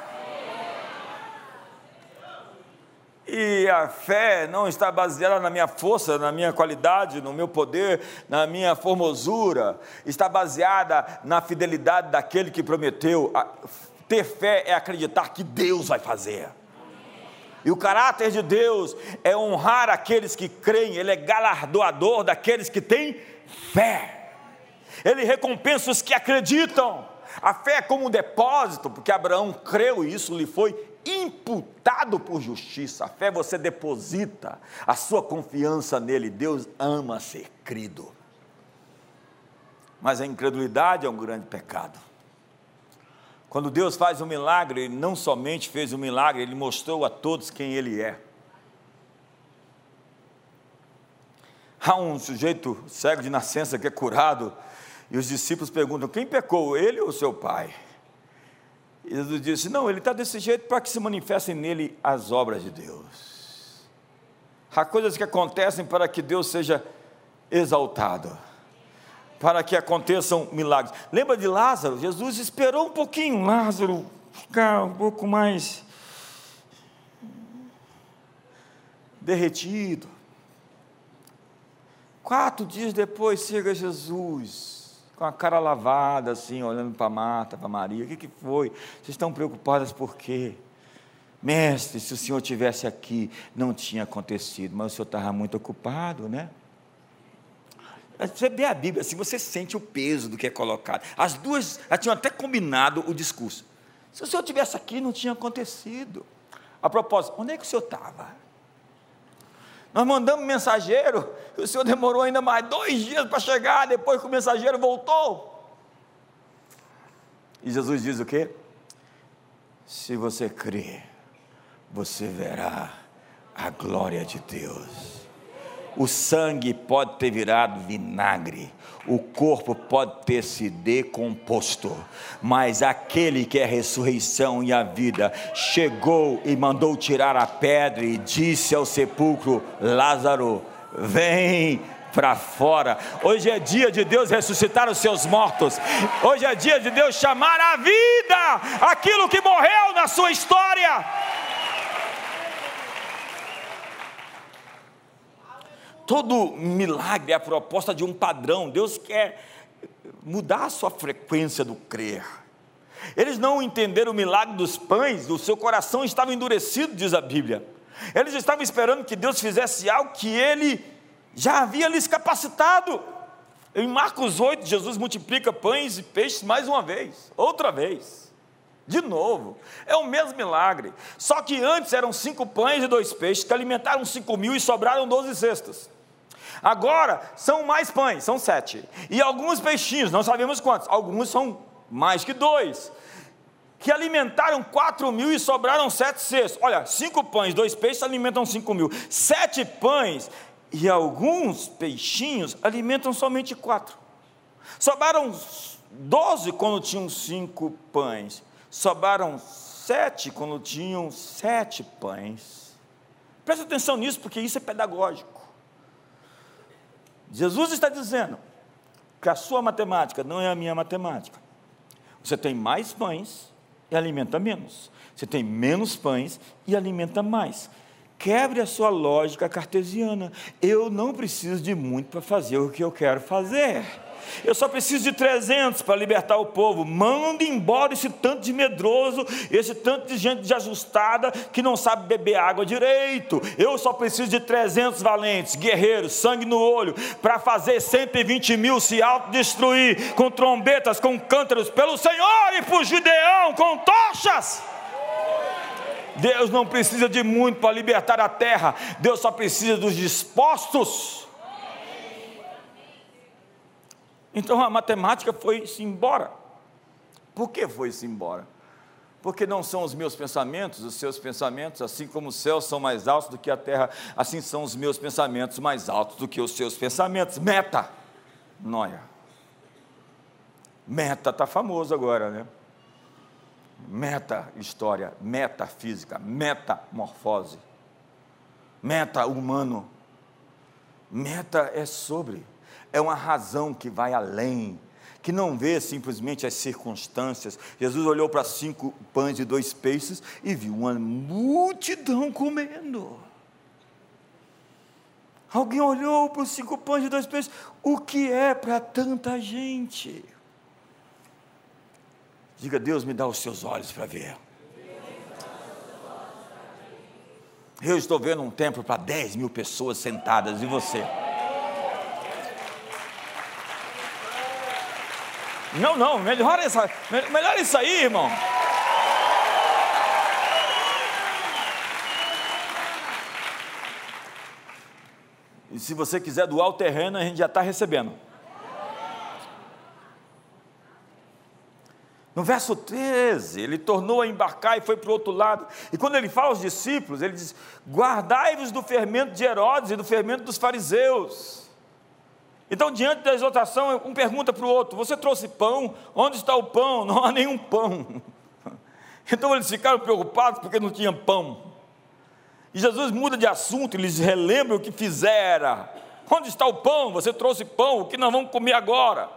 E a fé não está baseada na minha força, na minha qualidade, no meu poder, na minha formosura, está baseada na fidelidade daquele que prometeu. Ter fé é acreditar que Deus vai fazer. E o caráter de Deus é honrar aqueles que creem, Ele é galardoador daqueles que têm fé. Ele recompensa os que acreditam. A fé é como um depósito, porque Abraão creu e isso lhe foi imputado por justiça. A fé você deposita a sua confiança nele. Deus ama ser crido. Mas a incredulidade é um grande pecado. Quando Deus faz um milagre, Ele não somente fez um milagre, Ele mostrou a todos quem Ele é. Há um sujeito cego de nascença que é curado, e os discípulos perguntam: quem pecou, ele ou seu pai? Jesus disse: Não, ele está desse jeito para que se manifestem nele as obras de Deus. Há coisas que acontecem para que Deus seja exaltado, para que aconteçam milagres. Lembra de Lázaro? Jesus esperou um pouquinho Lázaro ficar um pouco mais derretido. Quatro dias depois chega Jesus com a cara lavada, assim, olhando para Marta, para Maria. O que, que foi? Vocês estão preocupadas por quê? Mestre, se o senhor tivesse aqui, não tinha acontecido, mas o senhor estava muito ocupado, né? Você vê a Bíblia, assim, você sente o peso do que é colocado. As duas já tinham até combinado o discurso. Se o senhor tivesse aqui, não tinha acontecido. A propósito, onde é que o senhor estava? Nós mandamos mensageiro, e o Senhor demorou ainda mais dois dias para chegar, depois que o mensageiro voltou. E Jesus diz o quê? Se você crer, você verá a glória de Deus. O sangue pode ter virado vinagre, o corpo pode ter se decomposto, mas aquele que é a ressurreição e a vida chegou e mandou tirar a pedra e disse ao sepulcro: Lázaro, vem para fora. Hoje é dia de Deus ressuscitar os seus mortos. Hoje é dia de Deus chamar a vida aquilo que morreu na sua história. Todo milagre é a proposta de um padrão. Deus quer mudar a sua frequência do crer. Eles não entenderam o milagre dos pães, o seu coração estava endurecido, diz a Bíblia. Eles estavam esperando que Deus fizesse algo que ele já havia lhes capacitado. Em Marcos 8, Jesus multiplica pães e peixes mais uma vez, outra vez, de novo. É o mesmo milagre. Só que antes eram cinco pães e dois peixes que alimentaram cinco mil e sobraram doze cestas. Agora são mais pães, são sete. E alguns peixinhos, não sabemos quantos, alguns são mais que dois. Que alimentaram quatro mil e sobraram sete cestos. Olha, cinco pães, dois peixes alimentam cinco mil. Sete pães e alguns peixinhos alimentam somente quatro. Sobraram doze quando tinham cinco pães. Sobraram sete quando tinham sete pães. Preste atenção nisso, porque isso é pedagógico. Jesus está dizendo que a sua matemática não é a minha matemática. Você tem mais pães e alimenta menos. Você tem menos pães e alimenta mais. Quebre a sua lógica cartesiana. Eu não preciso de muito para fazer o que eu quero fazer. Eu só preciso de 300 para libertar o povo. Mande embora esse tanto de medroso, esse tanto de gente desajustada que não sabe beber água direito. Eu só preciso de 300 valentes, guerreiros, sangue no olho, para fazer 120 mil se autodestruir com trombetas, com cântaros, pelo Senhor e por Gideão, com tochas. Deus não precisa de muito para libertar a terra, Deus só precisa dos dispostos. Então a matemática foi-se embora. Por que foi-se embora? Porque não são os meus pensamentos, os seus pensamentos, assim como os céus são mais altos do que a terra, assim são os meus pensamentos mais altos do que os seus pensamentos. Meta, noia. Meta está famoso agora, né? meta história, metafísica, metamorfose, meta humano. Meta é sobre, é uma razão que vai além, que não vê simplesmente as circunstâncias. Jesus olhou para cinco pães e dois peixes e viu uma multidão comendo. Alguém olhou para os cinco pães e dois peixes, o que é para tanta gente? Diga, Deus, me dá os seus olhos para ver. Eu estou vendo um templo para 10 mil pessoas sentadas, e você? Não, não, melhor, essa, melhor isso aí, irmão. E se você quiser doar o terreno, a gente já está recebendo. No verso 13, ele tornou a embarcar e foi para o outro lado. E quando ele fala aos discípulos, ele diz: Guardai-vos do fermento de Herodes e do fermento dos fariseus. Então, diante da exortação, um pergunta para o outro: Você trouxe pão? Onde está o pão? Não há nenhum pão. Então eles ficaram preocupados porque não tinha pão. E Jesus muda de assunto e lhes relembra o que fizera. Onde está o pão? Você trouxe pão, o que nós vamos comer agora?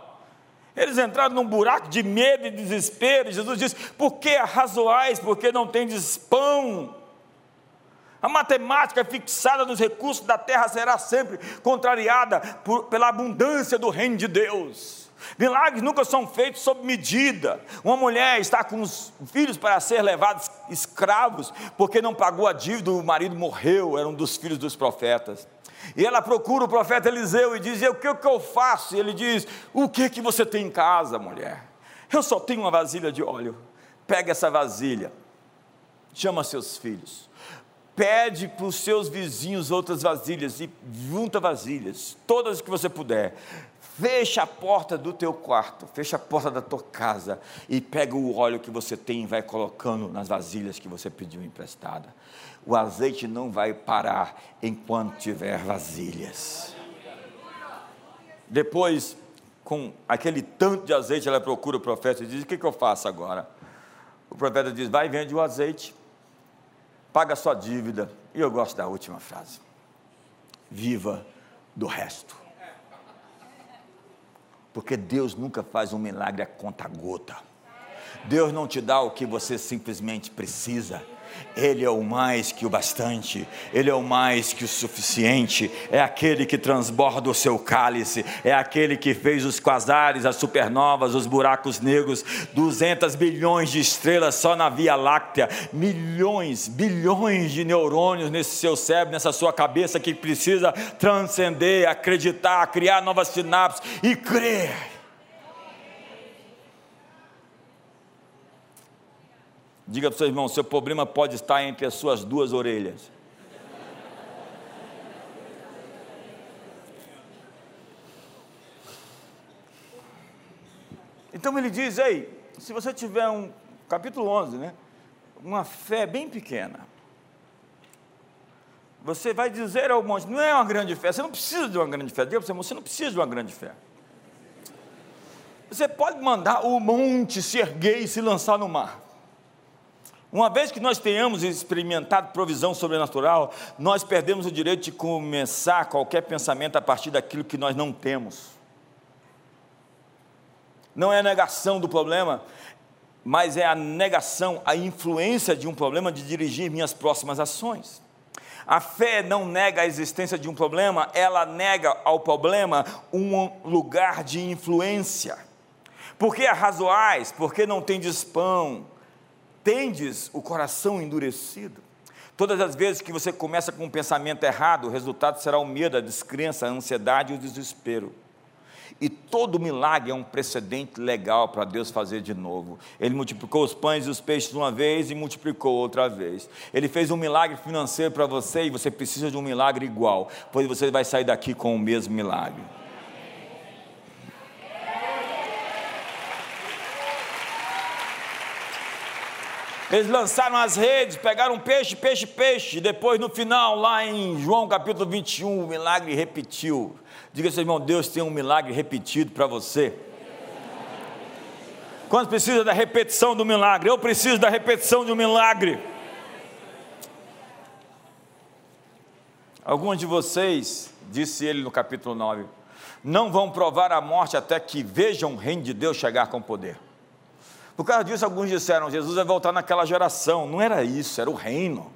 Eles entraram num buraco de medo e desespero. Jesus disse: Por que arrazoais? Porque não tendes pão. A matemática fixada nos recursos da terra será sempre contrariada por, pela abundância do reino de Deus. Milagres nunca são feitos sob medida. Uma mulher está com os filhos para ser levados escravos porque não pagou a dívida, o marido morreu, era um dos filhos dos profetas. E ela procura o profeta Eliseu e diz: O que, que eu faço? E ele diz: O que, que você tem em casa, mulher? Eu só tenho uma vasilha de óleo. Pega essa vasilha, chama seus filhos, pede para os seus vizinhos outras vasilhas e junta vasilhas, todas que você puder. Fecha a porta do teu quarto, fecha a porta da tua casa e pega o óleo que você tem e vai colocando nas vasilhas que você pediu emprestada. O azeite não vai parar enquanto tiver vasilhas. Depois, com aquele tanto de azeite, ela procura o profeta e diz: O que, que eu faço agora? O profeta diz: Vai, vende o azeite, paga sua dívida. E eu gosto da última frase: Viva do resto. Porque Deus nunca faz um milagre a conta gota. Deus não te dá o que você simplesmente precisa. Ele é o mais que o bastante, Ele é o mais que o suficiente, é aquele que transborda o seu cálice, é aquele que fez os quasares, as supernovas, os buracos negros, 200 bilhões de estrelas só na Via Láctea, milhões, bilhões de neurônios nesse seu cérebro, nessa sua cabeça que precisa transcender, acreditar, criar novas sinapses e crer. Diga para o seu irmão: seu problema pode estar entre as suas duas orelhas. Então ele diz: ei, se você tiver um, capítulo 11, né? Uma fé bem pequena, você vai dizer ao monte: não é uma grande fé, você não precisa de uma grande fé. Você, você não precisa de uma grande fé. Você pode mandar o monte se erguer e se lançar no mar. Uma vez que nós tenhamos experimentado provisão sobrenatural, nós perdemos o direito de começar qualquer pensamento a partir daquilo que nós não temos. Não é a negação do problema, mas é a negação, a influência de um problema de dirigir minhas próximas ações. A fé não nega a existência de um problema, ela nega ao problema um lugar de influência. Porque arrazoais, porque não tem pão, tendes o coração endurecido. Todas as vezes que você começa com um pensamento errado, o resultado será o medo, a descrença, a ansiedade e o desespero. E todo milagre é um precedente legal para Deus fazer de novo. Ele multiplicou os pães e os peixes uma vez e multiplicou outra vez. Ele fez um milagre financeiro para você e você precisa de um milagre igual, pois você vai sair daqui com o mesmo milagre. Eles lançaram as redes, pegaram peixe, peixe, peixe. Depois, no final, lá em João capítulo 21, o milagre repetiu. Diga seu irmão, Deus tem um milagre repetido para você. Quantos precisa da repetição do milagre? Eu preciso da repetição de um milagre. Alguns de vocês, disse ele no capítulo 9, não vão provar a morte até que vejam o reino de Deus chegar com poder. Por causa disso, alguns disseram: Jesus vai voltar naquela geração. Não era isso, era o reino.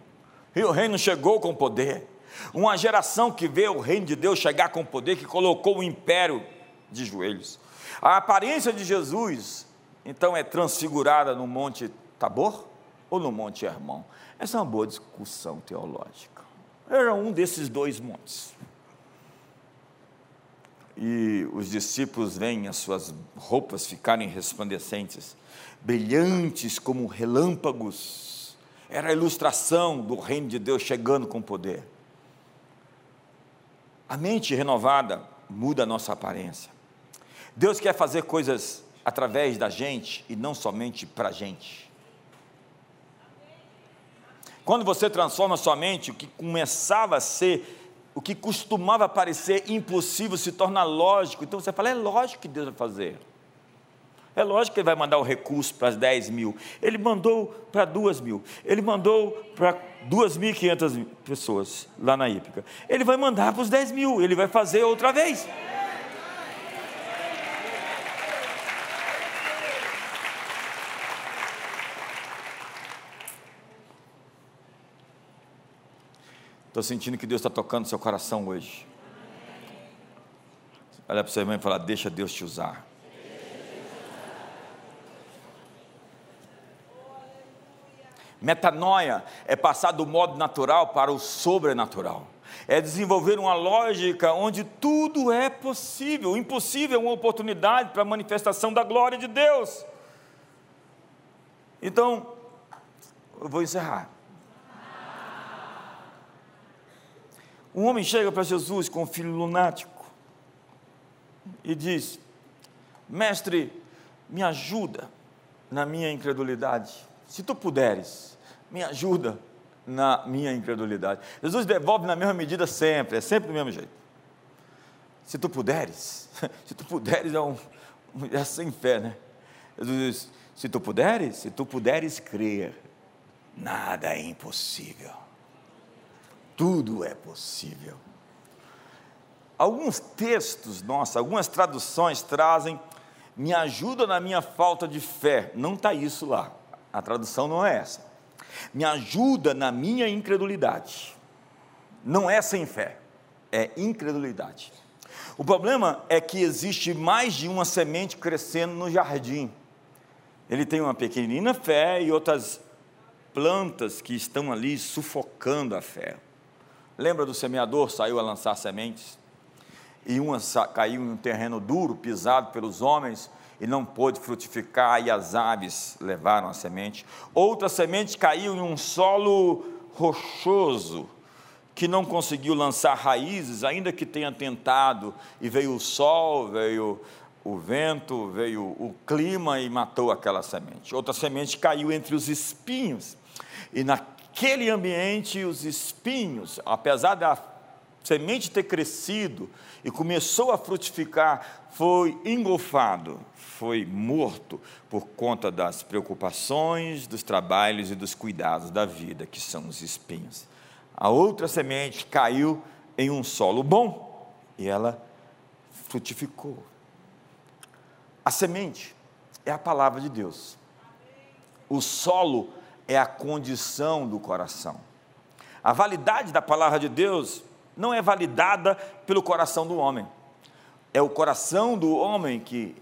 E o reino chegou com poder. Uma geração que vê o reino de Deus chegar com poder, que colocou o império de joelhos. A aparência de Jesus, então, é transfigurada no Monte Tabor ou no Monte Hermão? Essa é uma boa discussão teológica. Era um desses dois montes. E os discípulos veem as suas roupas ficarem resplandecentes brilhantes como relâmpagos. Era a ilustração do reino de Deus chegando com poder. A mente renovada muda a nossa aparência. Deus quer fazer coisas através da gente e não somente para a gente. Quando você transforma sua mente, o que começava a ser, o que costumava parecer impossível se torna lógico. Então você fala, é lógico que Deus vai fazer. É lógico que ele vai mandar o recurso para as 10 mil. Ele mandou para 2 mil. Ele mandou para 2.500 pessoas lá na Ípica. Ele vai mandar para os 10 mil. Ele vai fazer outra vez. Estou sentindo que Deus está tocando seu coração hoje. Olha para o seu irmão e fala: Deixa Deus te usar. Metanoia é passar do modo natural para o sobrenatural. É desenvolver uma lógica onde tudo é possível. O impossível é uma oportunidade para a manifestação da glória de Deus. Então, eu vou encerrar. Um homem chega para Jesus com um filho lunático e diz: Mestre, me ajuda na minha incredulidade. Se tu puderes, me ajuda na minha incredulidade. Jesus devolve na mesma medida sempre, é sempre do mesmo jeito. Se tu puderes, se tu puderes é, um, é sem fé, né? Jesus diz: se tu puderes, se tu puderes crer, nada é impossível. Tudo é possível. Alguns textos, nossa, algumas traduções trazem me ajuda na minha falta de fé. Não está isso lá. A tradução não é essa. Me ajuda na minha incredulidade. Não é sem fé, é incredulidade. O problema é que existe mais de uma semente crescendo no jardim. Ele tem uma pequenina fé e outras plantas que estão ali sufocando a fé. Lembra do semeador? Saiu a lançar sementes e uma caiu em um terreno duro, pisado pelos homens, e não pôde frutificar, e as aves levaram a semente. Outra semente caiu em um solo rochoso, que não conseguiu lançar raízes, ainda que tenha tentado, e veio o sol, veio o vento, veio o clima e matou aquela semente. Outra semente caiu entre os espinhos, e naquele ambiente, os espinhos, apesar da semente ter crescido e começou a frutificar, foi engolfado, foi morto por conta das preocupações, dos trabalhos e dos cuidados da vida, que são os espinhos. A outra semente caiu em um solo bom e ela frutificou. A semente é a palavra de Deus. O solo é a condição do coração. A validade da palavra de Deus não é validada pelo coração do homem. É o coração do homem que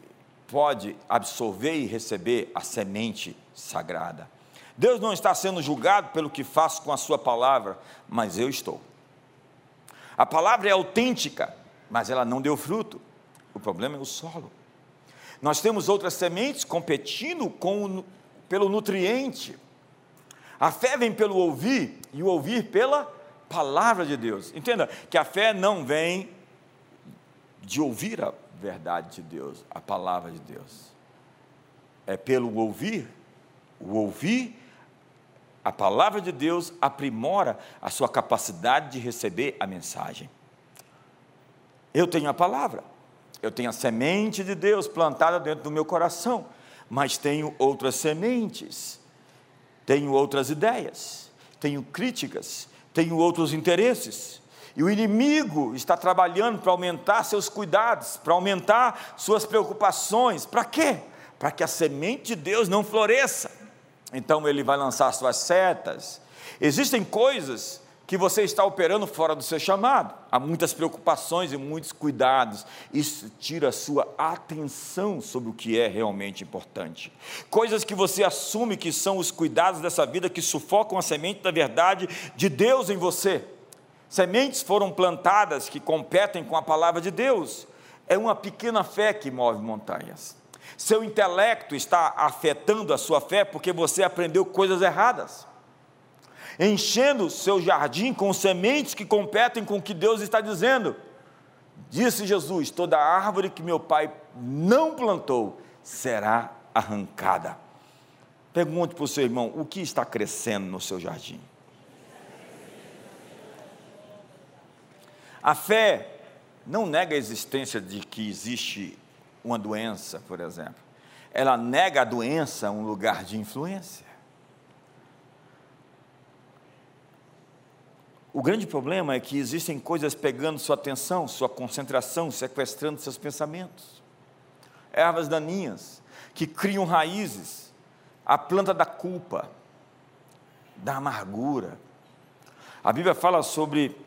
pode absorver e receber a semente sagrada. Deus não está sendo julgado pelo que faço com a sua palavra, mas eu estou. A palavra é autêntica, mas ela não deu fruto. O problema é o solo. Nós temos outras sementes competindo com, pelo nutriente. A fé vem pelo ouvir e o ouvir pela palavra de Deus. Entenda que a fé não vem de ouvir a verdade de Deus, a palavra de Deus. É pelo ouvir. O ouvir a palavra de Deus aprimora a sua capacidade de receber a mensagem. Eu tenho a palavra, eu tenho a semente de Deus plantada dentro do meu coração, mas tenho outras sementes, tenho outras ideias, tenho críticas, tenho outros interesses. E o inimigo está trabalhando para aumentar seus cuidados, para aumentar suas preocupações. Para quê? Para que a semente de Deus não floresça. Então ele vai lançar suas setas. Existem coisas que você está operando fora do seu chamado. Há muitas preocupações e muitos cuidados. Isso tira a sua atenção sobre o que é realmente importante. Coisas que você assume que são os cuidados dessa vida que sufocam a semente da verdade de Deus em você. Sementes foram plantadas que competem com a palavra de Deus. É uma pequena fé que move montanhas. Seu intelecto está afetando a sua fé porque você aprendeu coisas erradas enchendo seu jardim com sementes que competem com o que Deus está dizendo. Disse Jesus: toda árvore que meu pai não plantou será arrancada. Pergunte para o seu irmão: o que está crescendo no seu jardim? A fé não nega a existência de que existe uma doença, por exemplo. Ela nega a doença um lugar de influência. O grande problema é que existem coisas pegando sua atenção, sua concentração, sequestrando seus pensamentos. Ervas daninhas que criam raízes, a planta da culpa, da amargura. A Bíblia fala sobre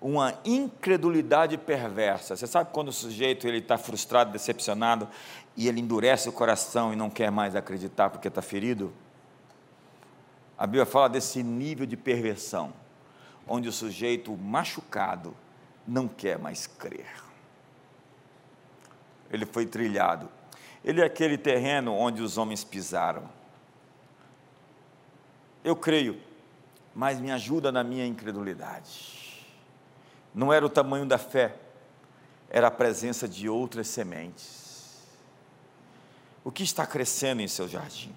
uma incredulidade perversa. Você sabe quando o sujeito ele está frustrado, decepcionado e ele endurece o coração e não quer mais acreditar porque está ferido? A Bíblia fala desse nível de perversão, onde o sujeito machucado não quer mais crer. Ele foi trilhado. Ele é aquele terreno onde os homens pisaram. Eu creio, mas me ajuda na minha incredulidade. não era o tamanho da fé, era a presença de outras sementes. O que está crescendo em seu jardim?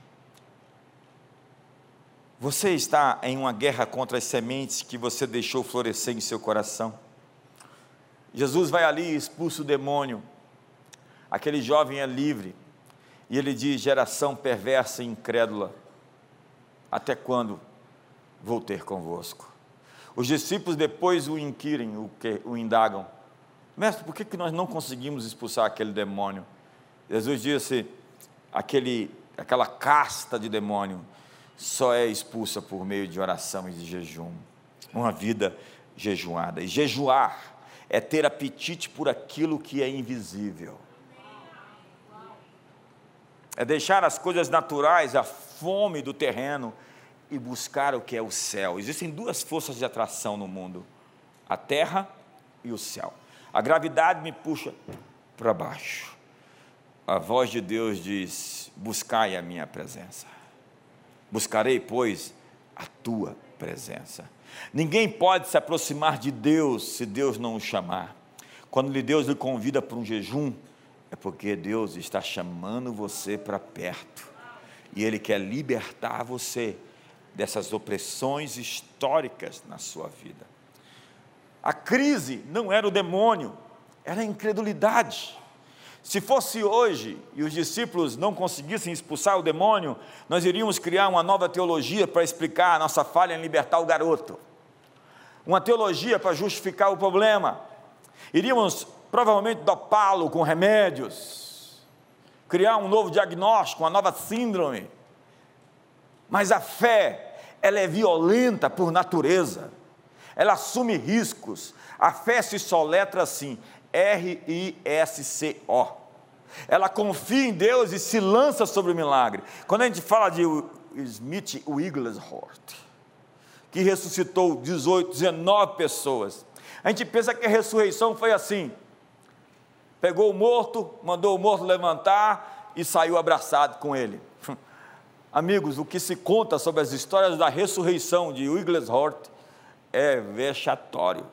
Você está em uma guerra contra as sementes que você deixou florescer em seu coração. Jesus vai ali e expulsa o demônio. Aquele jovem é livre. E ele diz: geração perversa e incrédula, até quando vou ter convosco? Os discípulos depois o inquirem, o, que, o indagam: Mestre, por que, que nós não conseguimos expulsar aquele demônio? Jesus disse: aquele, aquela casta de demônio só é expulsa por meio de oração e de jejum. Uma vida jejuada. E jejuar é ter apetite por aquilo que é invisível é deixar as coisas naturais, a fome do terreno e buscar o que é o céu. Existem duas forças de atração no mundo: a terra e o céu. A gravidade me puxa para baixo. A voz de Deus diz: Buscai a minha presença. Buscarei, pois, a tua presença. Ninguém pode se aproximar de Deus se Deus não o chamar. Quando Deus lhe convida para um jejum, é porque Deus está chamando você para perto e Ele quer libertar você dessas opressões históricas na sua vida. A crise não era o demônio, era a incredulidade. Se fosse hoje e os discípulos não conseguissem expulsar o demônio, nós iríamos criar uma nova teologia para explicar a nossa falha em libertar o garoto. Uma teologia para justificar o problema. Iríamos provavelmente dopá-lo com remédios, criar um novo diagnóstico, uma nova síndrome. Mas a fé, ela é violenta por natureza, ela assume riscos. A fé se soletra assim: R-I-S-C-O. Ela confia em Deus e se lança sobre o milagre. Quando a gente fala de Smith Wigglesworth, que ressuscitou 18, 19 pessoas, a gente pensa que a ressurreição foi assim: pegou o morto, mandou o morto levantar e saiu abraçado com ele. Amigos, o que se conta sobre as histórias da ressurreição de Wigglesworth é vexatório.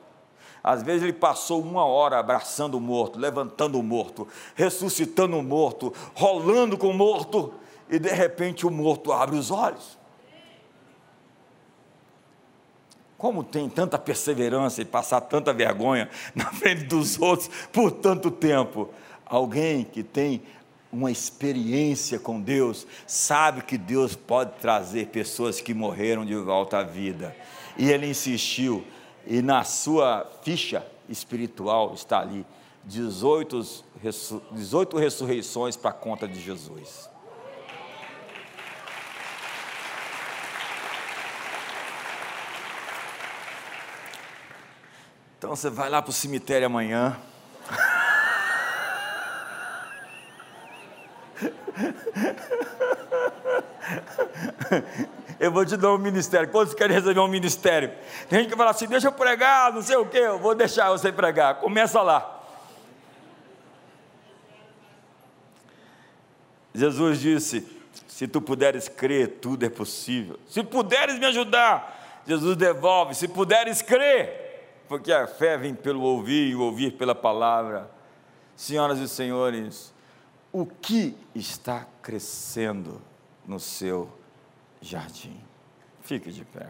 Às vezes ele passou uma hora abraçando o morto, levantando o morto, ressuscitando o morto, rolando com o morto, e de repente o morto abre os olhos. Como tem tanta perseverança e passar tanta vergonha na frente dos outros por tanto tempo? Alguém que tem uma experiência com Deus, sabe que Deus pode trazer pessoas que morreram de volta à vida. E ele insistiu, e na sua ficha espiritual está ali 18, 18 ressurreições para a conta de Jesus. Então você vai lá para o cemitério amanhã. Eu vou te dar um ministério. Quantos querem receber um ministério? Tem gente que fala assim: deixa eu pregar, não sei o que, eu vou deixar você pregar. Começa lá. Jesus disse: Se tu puderes crer, tudo é possível. Se puderes me ajudar, Jesus devolve: Se puderes crer, porque a fé vem pelo ouvir e ouvir pela palavra. Senhoras e senhores, o que está crescendo no seu jardim? Fique de pé.